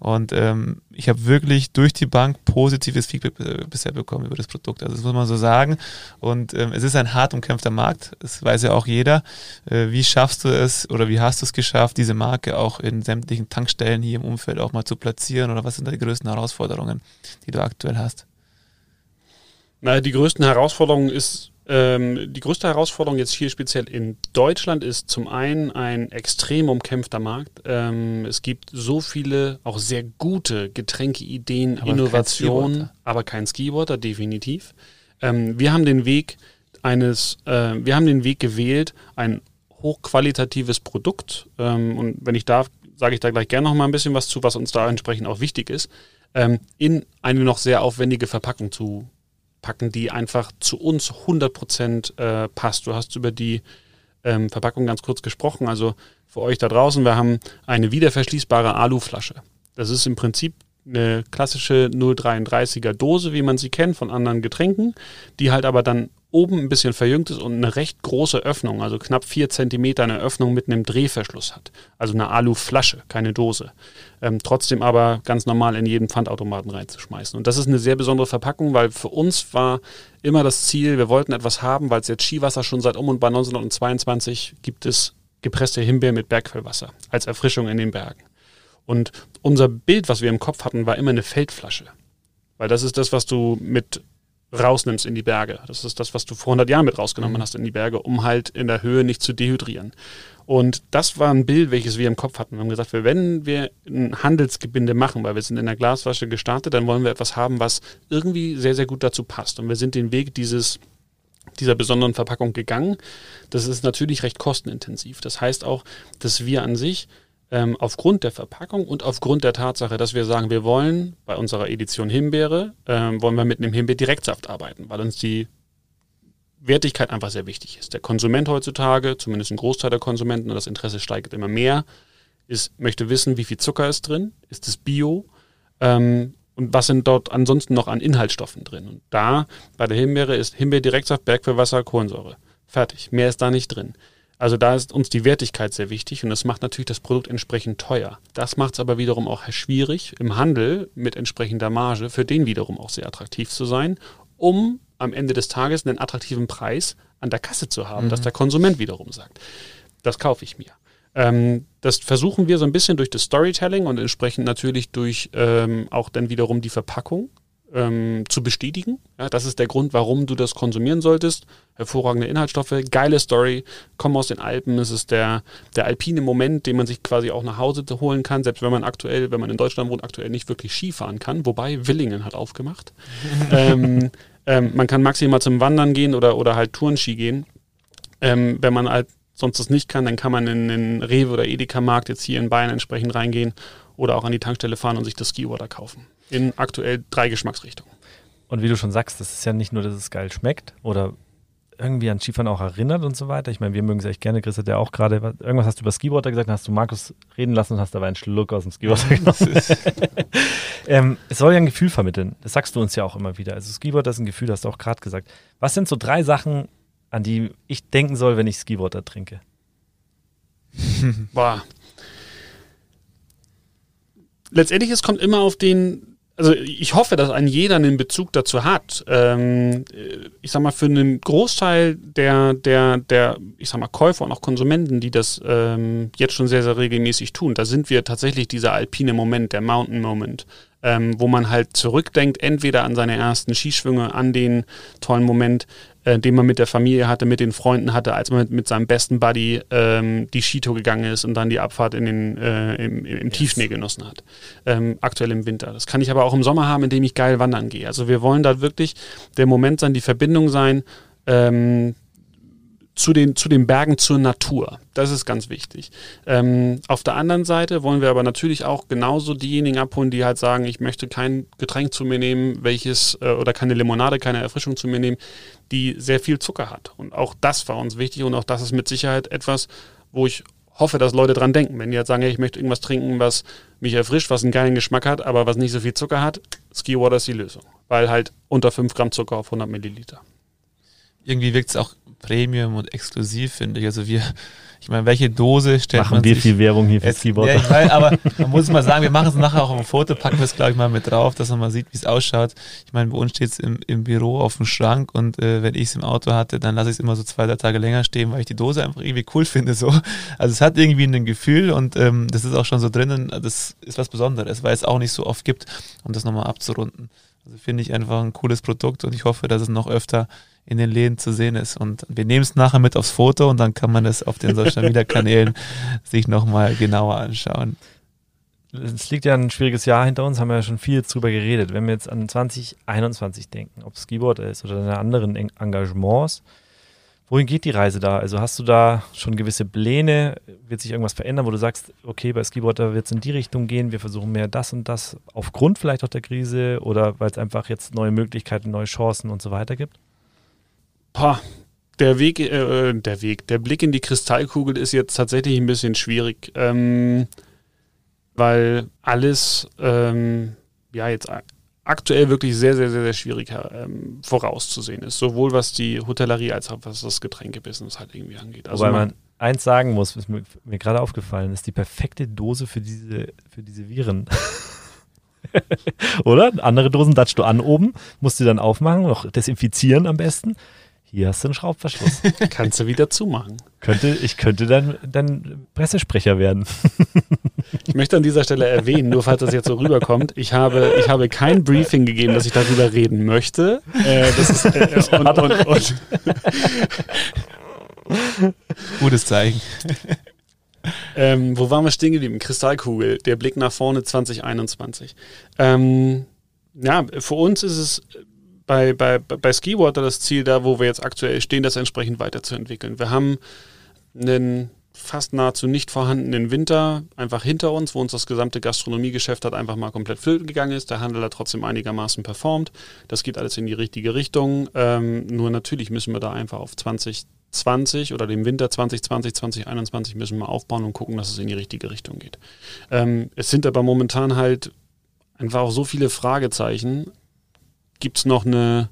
Und ähm, ich habe wirklich durch die Bank positives Feedback bisher bekommen über das Produkt. Also das muss man so sagen. Und ähm, es ist ein hart umkämpfter Markt, das weiß ja auch jeder. Äh, wie schaffst du es oder wie hast du es geschafft, diese Marke auch in sämtlichen Tankstellen hier im Umfeld auch mal zu platzieren? Oder was sind da die größten Herausforderungen, die du aktuell hast? Na, die größten Herausforderungen ist, ähm, die größte Herausforderung jetzt hier speziell in Deutschland ist zum einen ein extrem umkämpfter Markt. Ähm, es gibt so viele auch sehr gute Getränkeideen, aber Innovationen, kein aber kein Skiwater, definitiv. Ähm, wir haben den Weg eines, äh, wir haben den Weg gewählt, ein hochqualitatives Produkt. Ähm, und wenn ich darf, sage ich da gleich gerne noch mal ein bisschen was zu, was uns da entsprechend auch wichtig ist, ähm, in eine noch sehr aufwendige Verpackung zu packen, die einfach zu uns 100% äh, passt. Du hast über die ähm, Verpackung ganz kurz gesprochen. Also für euch da draußen, wir haben eine wiederverschließbare Aluflasche. Das ist im Prinzip eine klassische 0,33er Dose, wie man sie kennt von anderen Getränken, die halt aber dann oben ein bisschen verjüngt ist und eine recht große Öffnung, also knapp vier Zentimeter eine Öffnung mit einem Drehverschluss hat. Also eine Aluflasche, keine Dose. Ähm, trotzdem aber ganz normal in jeden Pfandautomaten reinzuschmeißen. Und das ist eine sehr besondere Verpackung, weil für uns war immer das Ziel, wir wollten etwas haben, weil es jetzt Skiwasser schon seit um und bei 1922 gibt es gepresste Himbeer mit Bergquellwasser als Erfrischung in den Bergen. Und unser Bild, was wir im Kopf hatten, war immer eine Feldflasche. Weil das ist das, was du mit rausnimmst in die Berge. Das ist das, was du vor 100 Jahren mit rausgenommen mhm. hast in die Berge, um halt in der Höhe nicht zu dehydrieren. Und das war ein Bild, welches wir im Kopf hatten. Wir haben gesagt, wenn wir ein Handelsgebinde machen, weil wir sind in der Glasflasche gestartet, dann wollen wir etwas haben, was irgendwie sehr, sehr gut dazu passt. Und wir sind den Weg dieses dieser besonderen Verpackung gegangen. Das ist natürlich recht kostenintensiv. Das heißt auch, dass wir an sich ähm, aufgrund der Verpackung und aufgrund der Tatsache, dass wir sagen, wir wollen bei unserer Edition Himbeere, ähm, wollen wir mit einem Himbeer-Direktsaft arbeiten, weil uns die Wertigkeit einfach sehr wichtig ist. Der Konsument heutzutage, zumindest ein Großteil der Konsumenten, und das Interesse steigt immer mehr, ist, möchte wissen, wie viel Zucker ist drin, ist es Bio ähm, und was sind dort ansonsten noch an Inhaltsstoffen drin. Und da bei der Himbeere ist Himbeer-Direktsaft, Bergquellwasser, Kohlensäure. Fertig. Mehr ist da nicht drin. Also da ist uns die Wertigkeit sehr wichtig und das macht natürlich das Produkt entsprechend teuer. Das macht es aber wiederum auch schwierig, im Handel mit entsprechender Marge für den wiederum auch sehr attraktiv zu sein, um am Ende des Tages einen attraktiven Preis an der Kasse zu haben, Mhm. dass der Konsument wiederum sagt, das kaufe ich mir. Ähm, das versuchen wir so ein bisschen durch das Storytelling und entsprechend natürlich durch ähm, auch dann wiederum die Verpackung ähm, zu bestätigen. Ja, das ist der Grund, warum du das konsumieren solltest. Hervorragende Inhaltsstoffe, geile Story, kommen aus den Alpen. Es ist der, der alpine Moment, den man sich quasi auch nach Hause holen kann, selbst wenn man aktuell, wenn man in Deutschland wohnt, aktuell nicht wirklich Skifahren kann. Wobei Willingen hat aufgemacht. ähm, ähm, man kann maximal zum Wandern gehen oder, oder halt Tourenski gehen. Ähm, wenn man halt sonst das nicht kann, dann kann man in den Rewe oder Edeka-Markt jetzt hier in Bayern entsprechend reingehen oder auch an die Tankstelle fahren und sich das Ski-Water kaufen. In aktuell drei Geschmacksrichtungen. Und wie du schon sagst, das ist ja nicht nur, dass es geil schmeckt oder irgendwie an Skifahren auch erinnert und so weiter. Ich meine, wir mögen es echt gerne. Chris hat ja auch gerade, was- irgendwas hast du über Skiwater gesagt, dann hast du Markus reden lassen und hast dabei einen Schluck aus dem Skiwater genommen. ähm, es soll ja ein Gefühl vermitteln. Das sagst du uns ja auch immer wieder. Also Skiwater ist ein Gefühl, hast du auch gerade gesagt. Was sind so drei Sachen, an die ich denken soll, wenn ich Skiwater trinke? Boah. Letztendlich, es kommt immer auf den, also ich hoffe, dass ein jeder einen Bezug dazu hat. Ähm, äh, ich sag mal, für einen Großteil der, der, der, ich sag mal, Käufer und auch Konsumenten, die das ähm, jetzt schon sehr, sehr regelmäßig tun, da sind wir tatsächlich dieser alpine Moment, der Mountain Moment, ähm, wo man halt zurückdenkt, entweder an seine ersten Skischwünge, an den tollen Moment, äh, den man mit der Familie hatte, mit den Freunden hatte, als man mit, mit seinem besten Buddy ähm, die Skitour gegangen ist und dann die Abfahrt in den, äh, im, im, im Tiefschnee genossen hat. Ähm, aktuell im Winter. Das kann ich aber auch im Sommer haben, indem ich geil wandern gehe. Also wir wollen da wirklich der Moment sein, die Verbindung sein, ähm, zu den, zu den Bergen, zur Natur. Das ist ganz wichtig. Ähm, auf der anderen Seite wollen wir aber natürlich auch genauso diejenigen abholen, die halt sagen, ich möchte kein Getränk zu mir nehmen, welches, äh, oder keine Limonade, keine Erfrischung zu mir nehmen, die sehr viel Zucker hat. Und auch das war uns wichtig und auch das ist mit Sicherheit etwas, wo ich hoffe, dass Leute dran denken. Wenn die halt sagen, hey, ich möchte irgendwas trinken, was mich erfrischt, was einen geilen Geschmack hat, aber was nicht so viel Zucker hat, Ski Water ist die Lösung. Weil halt unter 5 Gramm Zucker auf 100 Milliliter. Irgendwie wirkt es auch Premium und exklusiv, finde ich. Also wir, ich meine, welche Dose stellt Machen man wir sich viel Werbung hier für Skiwater. ja, ich weiß, aber man muss mal sagen, wir machen es nachher auch auf ein Foto, packen wir es gleich mal mit drauf, dass man mal sieht, wie es ausschaut. Ich meine, bei uns steht es im, im Büro auf dem Schrank und äh, wenn ich es im Auto hatte, dann lasse ich es immer so zwei, drei Tage länger stehen, weil ich die Dose einfach irgendwie cool finde. So. Also es hat irgendwie ein Gefühl und ähm, das ist auch schon so drinnen, das ist was Besonderes, weil es auch nicht so oft gibt, um das nochmal abzurunden. Also finde ich einfach ein cooles Produkt und ich hoffe, dass es noch öfter in den Läden zu sehen ist. Und wir nehmen es nachher mit aufs Foto und dann kann man es auf den Social Media Kanälen sich nochmal genauer anschauen. Es liegt ja ein schwieriges Jahr hinter uns, haben wir ja schon viel drüber geredet. Wenn wir jetzt an 2021 denken, ob es Skiboard ist oder deine anderen En- Engagements, wohin geht die Reise da? Also hast du da schon gewisse Pläne? Wird sich irgendwas verändern, wo du sagst, okay, bei Skiboarder wird es in die Richtung gehen, wir versuchen mehr das und das, aufgrund vielleicht auch der Krise oder weil es einfach jetzt neue Möglichkeiten, neue Chancen und so weiter gibt? Boah, der Weg, äh, der Weg, der Blick in die Kristallkugel ist jetzt tatsächlich ein bisschen schwierig, ähm, weil alles ähm, ja jetzt aktuell wirklich sehr, sehr, sehr, sehr schwierig ähm, vorauszusehen ist. Sowohl was die Hotellerie als auch was das Getränkebusiness halt irgendwie angeht. Also Wobei man, man eins sagen muss, was mir, mir gerade aufgefallen ist, die perfekte Dose für diese, für diese Viren. Oder? Andere Dosen datschst du an oben, musst du dann aufmachen, noch desinfizieren am besten. Hier hast du einen Schraubverschluss. kannst du wieder zumachen. könnte, ich könnte dann, dann Pressesprecher werden. Ich möchte an dieser Stelle erwähnen, nur falls das jetzt so rüberkommt, ich habe, ich habe kein Briefing gegeben, dass ich darüber reden möchte. Äh, das ist, äh, und, und, und, Gutes Zeichen. Ähm, wo waren wir stehen geblieben? Kristallkugel, der Blick nach vorne 2021. Ähm, ja, für uns ist es bei, bei, bei Skiwater das Ziel da, wo wir jetzt aktuell stehen, das entsprechend weiterzuentwickeln. Wir haben einen fast nahezu nicht vorhandenen Winter einfach hinter uns, wo uns das gesamte Gastronomiegeschäft hat einfach mal komplett flöten gegangen ist. Der Handel hat trotzdem einigermaßen performt. Das geht alles in die richtige Richtung. Ähm, nur natürlich müssen wir da einfach auf 2020 oder dem Winter 2020, 2021 müssen wir aufbauen und gucken, dass es in die richtige Richtung geht. Ähm, es sind aber momentan halt einfach auch so viele Fragezeichen. Gibt es noch eine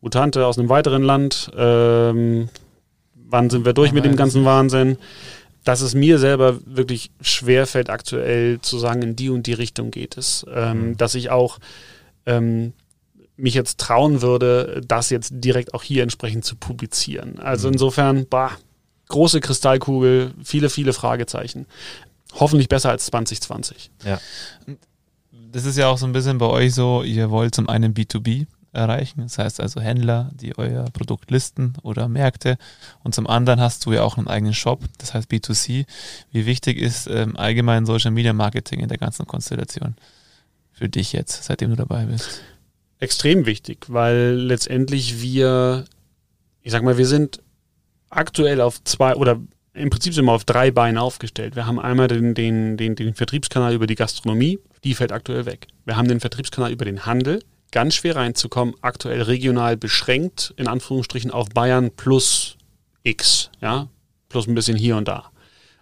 Mutante aus einem weiteren Land? Ähm, wann sind wir durch Man mit dem ganzen Wahnsinn? Dass es mir selber wirklich schwer fällt, aktuell zu sagen, in die und die Richtung geht es. Ähm, Mhm. Dass ich auch ähm, mich jetzt trauen würde, das jetzt direkt auch hier entsprechend zu publizieren. Also Mhm. insofern, bah, große Kristallkugel, viele, viele Fragezeichen. Hoffentlich besser als 2020. Das ist ja auch so ein bisschen bei euch so, ihr wollt zum einen B2B erreichen, das heißt also Händler, die euer Produkt listen oder Märkte und zum anderen hast du ja auch einen eigenen Shop, das heißt B2C. Wie wichtig ist ähm, allgemein Social Media Marketing in der ganzen Konstellation für dich jetzt, seitdem du dabei bist? extrem wichtig, weil letztendlich wir, ich sag mal, wir sind aktuell auf zwei oder im Prinzip sind wir auf drei Beinen aufgestellt. Wir haben einmal den, den, den, den Vertriebskanal über die Gastronomie, die fällt aktuell weg. Wir haben den Vertriebskanal über den Handel, ganz schwer reinzukommen, aktuell regional beschränkt, in Anführungsstrichen auf Bayern plus X, ja, plus ein bisschen hier und da.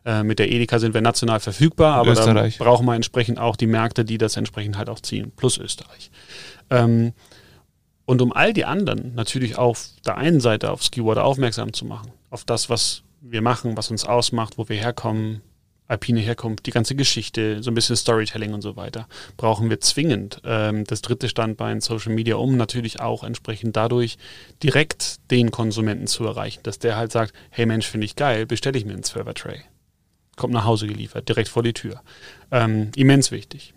Äh, mit der Edeka sind wir national verfügbar, aber da Österreich. brauchen wir entsprechend auch die Märkte, die das entsprechend halt auch ziehen, plus Österreich. Ähm, und um all die anderen natürlich auf der einen Seite auf Skiwater aufmerksam zu machen, auf das, was wir machen, was uns ausmacht, wo wir herkommen, Alpine Herkunft, die ganze Geschichte, so ein bisschen Storytelling und so weiter, brauchen wir zwingend ähm, das dritte Standbein Social Media, um natürlich auch entsprechend dadurch direkt den Konsumenten zu erreichen, dass der halt sagt, hey Mensch, finde ich geil, bestelle ich mir einen 12er Tray. Kommt nach Hause geliefert, direkt vor die Tür. Ähm, immens wichtig.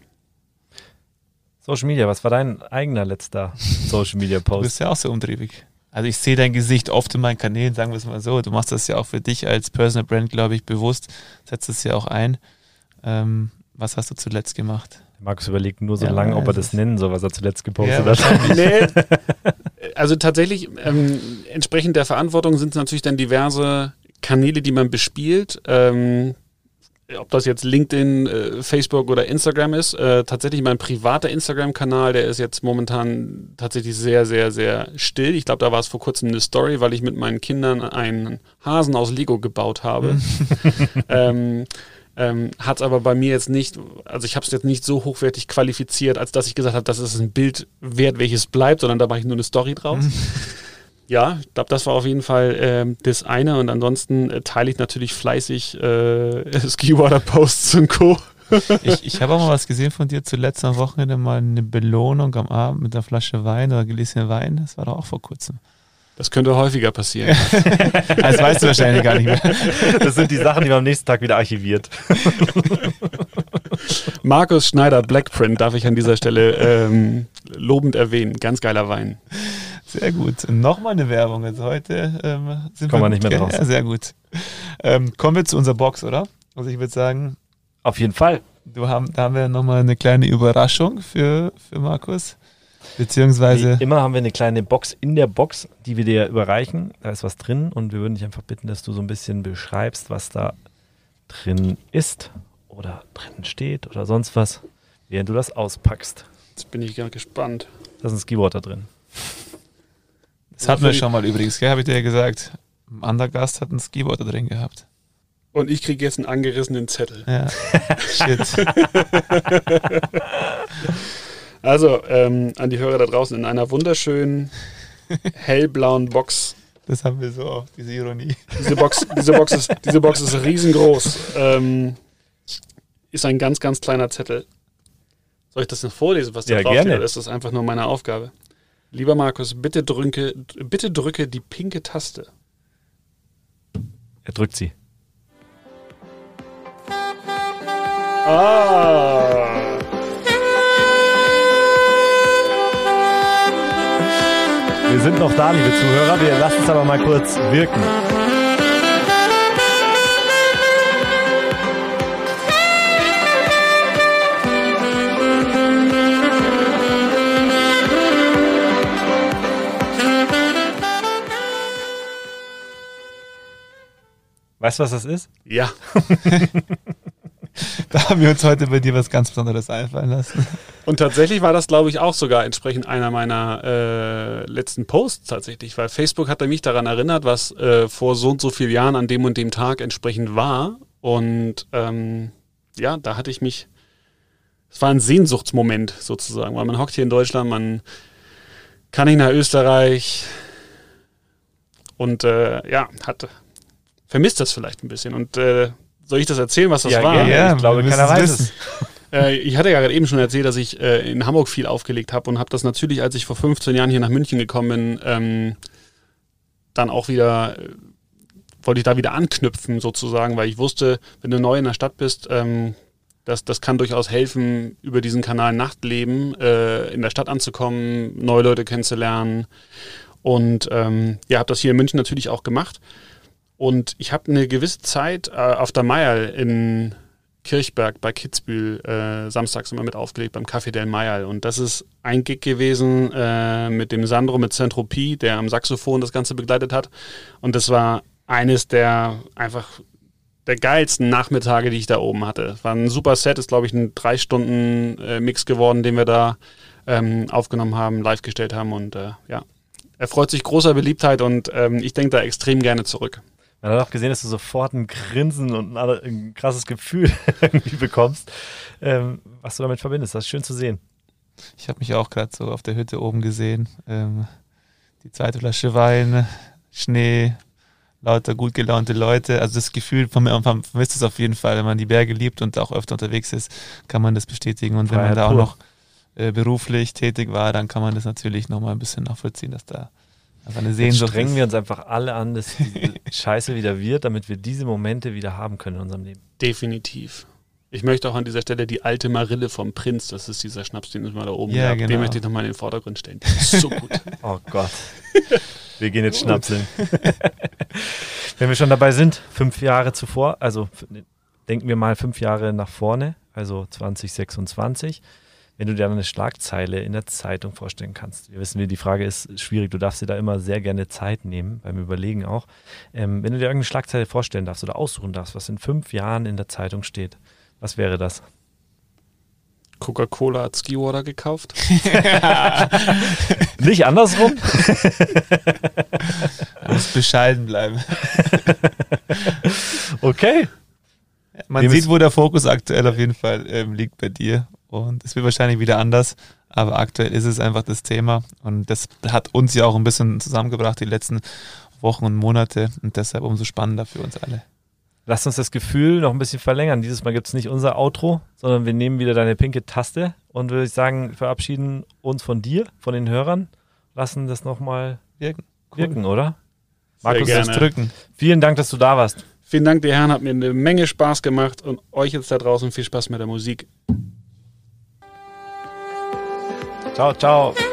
Social Media, was war dein eigener letzter Social Media Du Post? bist ja auch sehr umtriebig. Also ich sehe dein Gesicht oft in meinen Kanälen, sagen wir es mal so. Du machst das ja auch für dich als Personal Brand, glaube ich, bewusst, setzt es ja auch ein. Ähm, was hast du zuletzt gemacht? Markus überlegt nur so Ja, lange, ob er weiß das nennen soll, was er zuletzt gepostet Ja, hat. nee. Also tatsächlich, ähm, entsprechend der Verantwortung sind es natürlich dann diverse Kanäle, die man bespielt. Ähm, ob das jetzt LinkedIn, äh, Facebook oder Instagram ist. Äh, tatsächlich mein privater Instagram-Kanal, der ist jetzt momentan tatsächlich sehr, sehr, sehr still. Ich glaube, da war es vor kurzem eine Story, weil ich mit meinen Kindern einen Hasen aus Lego gebaut habe. ähm, ähm, hat aber bei mir jetzt nicht, also ich habe es jetzt nicht so hochwertig qualifiziert, als dass ich gesagt habe, das ist ein Bild wert, welches bleibt, sondern da mache ich nur eine Story draus. Ja, ich glaube, das war auf jeden Fall ähm, das eine und ansonsten äh, teile ich natürlich fleißig äh, Skiwater-Posts und Co. Ich, ich habe auch mal was gesehen von dir zuletzt am Wochenende, mal eine Belohnung am Abend mit einer Flasche Wein oder Gläschen Wein. Das war doch auch vor kurzem. Das könnte häufiger passieren. Das weißt du wahrscheinlich gar nicht mehr. Das sind die Sachen, die man am nächsten Tag wieder archiviert. Markus Schneider Blackprint darf ich an dieser Stelle ähm, lobend erwähnen. Ganz geiler Wein. Sehr gut. Nochmal eine Werbung. Also heute ähm, sind Kommen wir wir nicht mehr ja, draus. Ja, sehr gut. Ähm, kommen wir zu unserer Box, oder? Also ich würde sagen, Auf jeden Fall. du haben, da haben wir nochmal eine kleine Überraschung für, für Markus. Beziehungsweise, Wie immer haben wir eine kleine Box in der Box, die wir dir überreichen. Da ist was drin und wir würden dich einfach bitten, dass du so ein bisschen beschreibst, was da drin ist oder drin steht oder sonst was, während du das auspackst. Jetzt bin ich ganz gespannt. Da ist ein Skiwater drin. Das hatten wir schon mal übrigens, gell, habe ich dir ja gesagt. Ein anderer Gast hat einen Skiboarder drin gehabt. Und ich kriege jetzt einen angerissenen Zettel. Ja, shit. Also, ähm, an die Hörer da draußen in einer wunderschönen hellblauen Box. Das haben wir so auch, diese Ironie. Diese Box, diese Box, ist, diese Box ist riesengroß. Ähm, ist ein ganz, ganz kleiner Zettel. Soll ich das noch vorlesen, was da Ja, drauf steht? gerne. Oder ist das einfach nur meine Aufgabe? Lieber Markus, bitte drücke, bitte drücke die pinke Taste. Er drückt sie. Ah! Wir sind noch da, liebe Zuhörer. Wir lassen es aber mal kurz wirken. Weißt du, was das ist? Ja, Da haben wir uns heute bei dir was ganz Besonderes einfallen lassen. und tatsächlich war das, glaube ich, auch sogar entsprechend einer meiner äh, letzten Posts tatsächlich, weil Facebook hat mich daran erinnert, was äh, vor so und so vielen Jahren an dem und dem Tag entsprechend war. Und ähm, ja, da hatte ich mich, es war ein Sehnsuchtsmoment sozusagen, weil man hockt hier in Deutschland, man kann nicht nach Österreich und äh, ja, hat vermisst das vielleicht ein bisschen. Und äh, soll ich das erzählen, was das Ja, war? gerne. Ja, ich glaube, keiner weiß es es. Äh, ich hatte ja gerade eben schon erzählt, dass ich äh, in Hamburg viel aufgelegt habe und habe das natürlich, als ich vor 15 Jahren hier nach München gekommen bin, ähm, dann auch wieder, äh, wollte ich da wieder anknüpfen sozusagen, weil ich wusste, wenn du neu in der Stadt bist, ähm, das, das kann durchaus helfen, über diesen Kanal Nachtleben äh, in der Stadt anzukommen, neue Leute kennenzulernen. Und ähm, ja, habe das hier in München natürlich auch gemacht. Und ich habe eine gewisse Zeit äh, auf der Meier in Kirchberg bei Kitzbühel äh, samstags immer mit aufgelegt beim Café del Mayal. Und das ist ein Gig gewesen äh, mit dem Sandro mit Zentropie, der am Saxophon das Ganze begleitet hat. Und das war eines der einfach der geilsten Nachmittage, die ich da oben hatte. War ein super Set, ist glaube ich ein drei Stunden äh, Mix geworden, den wir da ähm, aufgenommen haben, live gestellt haben und äh, ja, er freut sich großer Beliebtheit und ähm, ich denke da extrem gerne zurück. Man hat auch gesehen, dass du sofort ein Grinsen und ein, ein krasses Gefühl irgendwie bekommst, ähm, was du damit verbindest. Das ist schön zu sehen. Ich habe mich auch gerade so auf der Hütte oben gesehen. Ähm, die zweite Flasche Wein, Schnee, lauter gut gelaunte Leute. Also das Gefühl von mir vermisst es auf jeden Fall, wenn man die Berge liebt und auch öfter unterwegs ist, kann man das bestätigen. Und wenn man da pur. auch noch äh, beruflich tätig war, dann kann man das natürlich nochmal ein bisschen nachvollziehen, dass da einfach eine Sehnsucht Jetzt strengen ist. wir uns einfach alle an, dass die Scheiße wieder wird, damit wir diese Momente wieder haben können in unserem Leben. Definitiv. Ich möchte auch an dieser Stelle die alte Marille vom Prinz, das ist dieser Schnaps, den ich mal da oben ja, genau. den möchte ich nochmal in den Vordergrund stellen. So gut. oh Gott. Wir gehen jetzt schnapseln. Wenn wir schon dabei sind, fünf Jahre zuvor, also denken wir mal fünf Jahre nach vorne, also 2026 wenn du dir eine Schlagzeile in der Zeitung vorstellen kannst. Wir wissen, die Frage ist schwierig. Du darfst dir da immer sehr gerne Zeit nehmen, beim Überlegen auch. Ähm, wenn du dir irgendeine Schlagzeile vorstellen darfst oder aussuchen darfst, was in fünf Jahren in der Zeitung steht, was wäre das? Coca-Cola hat Skiwater gekauft. Nicht andersrum? muss bescheiden bleiben. okay. Man Dem sieht, wo der Fokus aktuell auf jeden Fall ähm, liegt bei dir. Und es wird wahrscheinlich wieder anders, aber aktuell ist es einfach das Thema. Und das hat uns ja auch ein bisschen zusammengebracht, die letzten Wochen und Monate. Und deshalb umso spannender für uns alle. Lass uns das Gefühl noch ein bisschen verlängern. Dieses Mal gibt es nicht unser Outro, sondern wir nehmen wieder deine pinke Taste und würde ich sagen, verabschieden uns von dir, von den Hörern, lassen das nochmal wirken, cool. wirken, oder? Markus, das drücken. Vielen Dank, dass du da warst. Vielen Dank, die Herren, hat mir eine Menge Spaß gemacht und euch jetzt da draußen viel Spaß mit der Musik. 招招。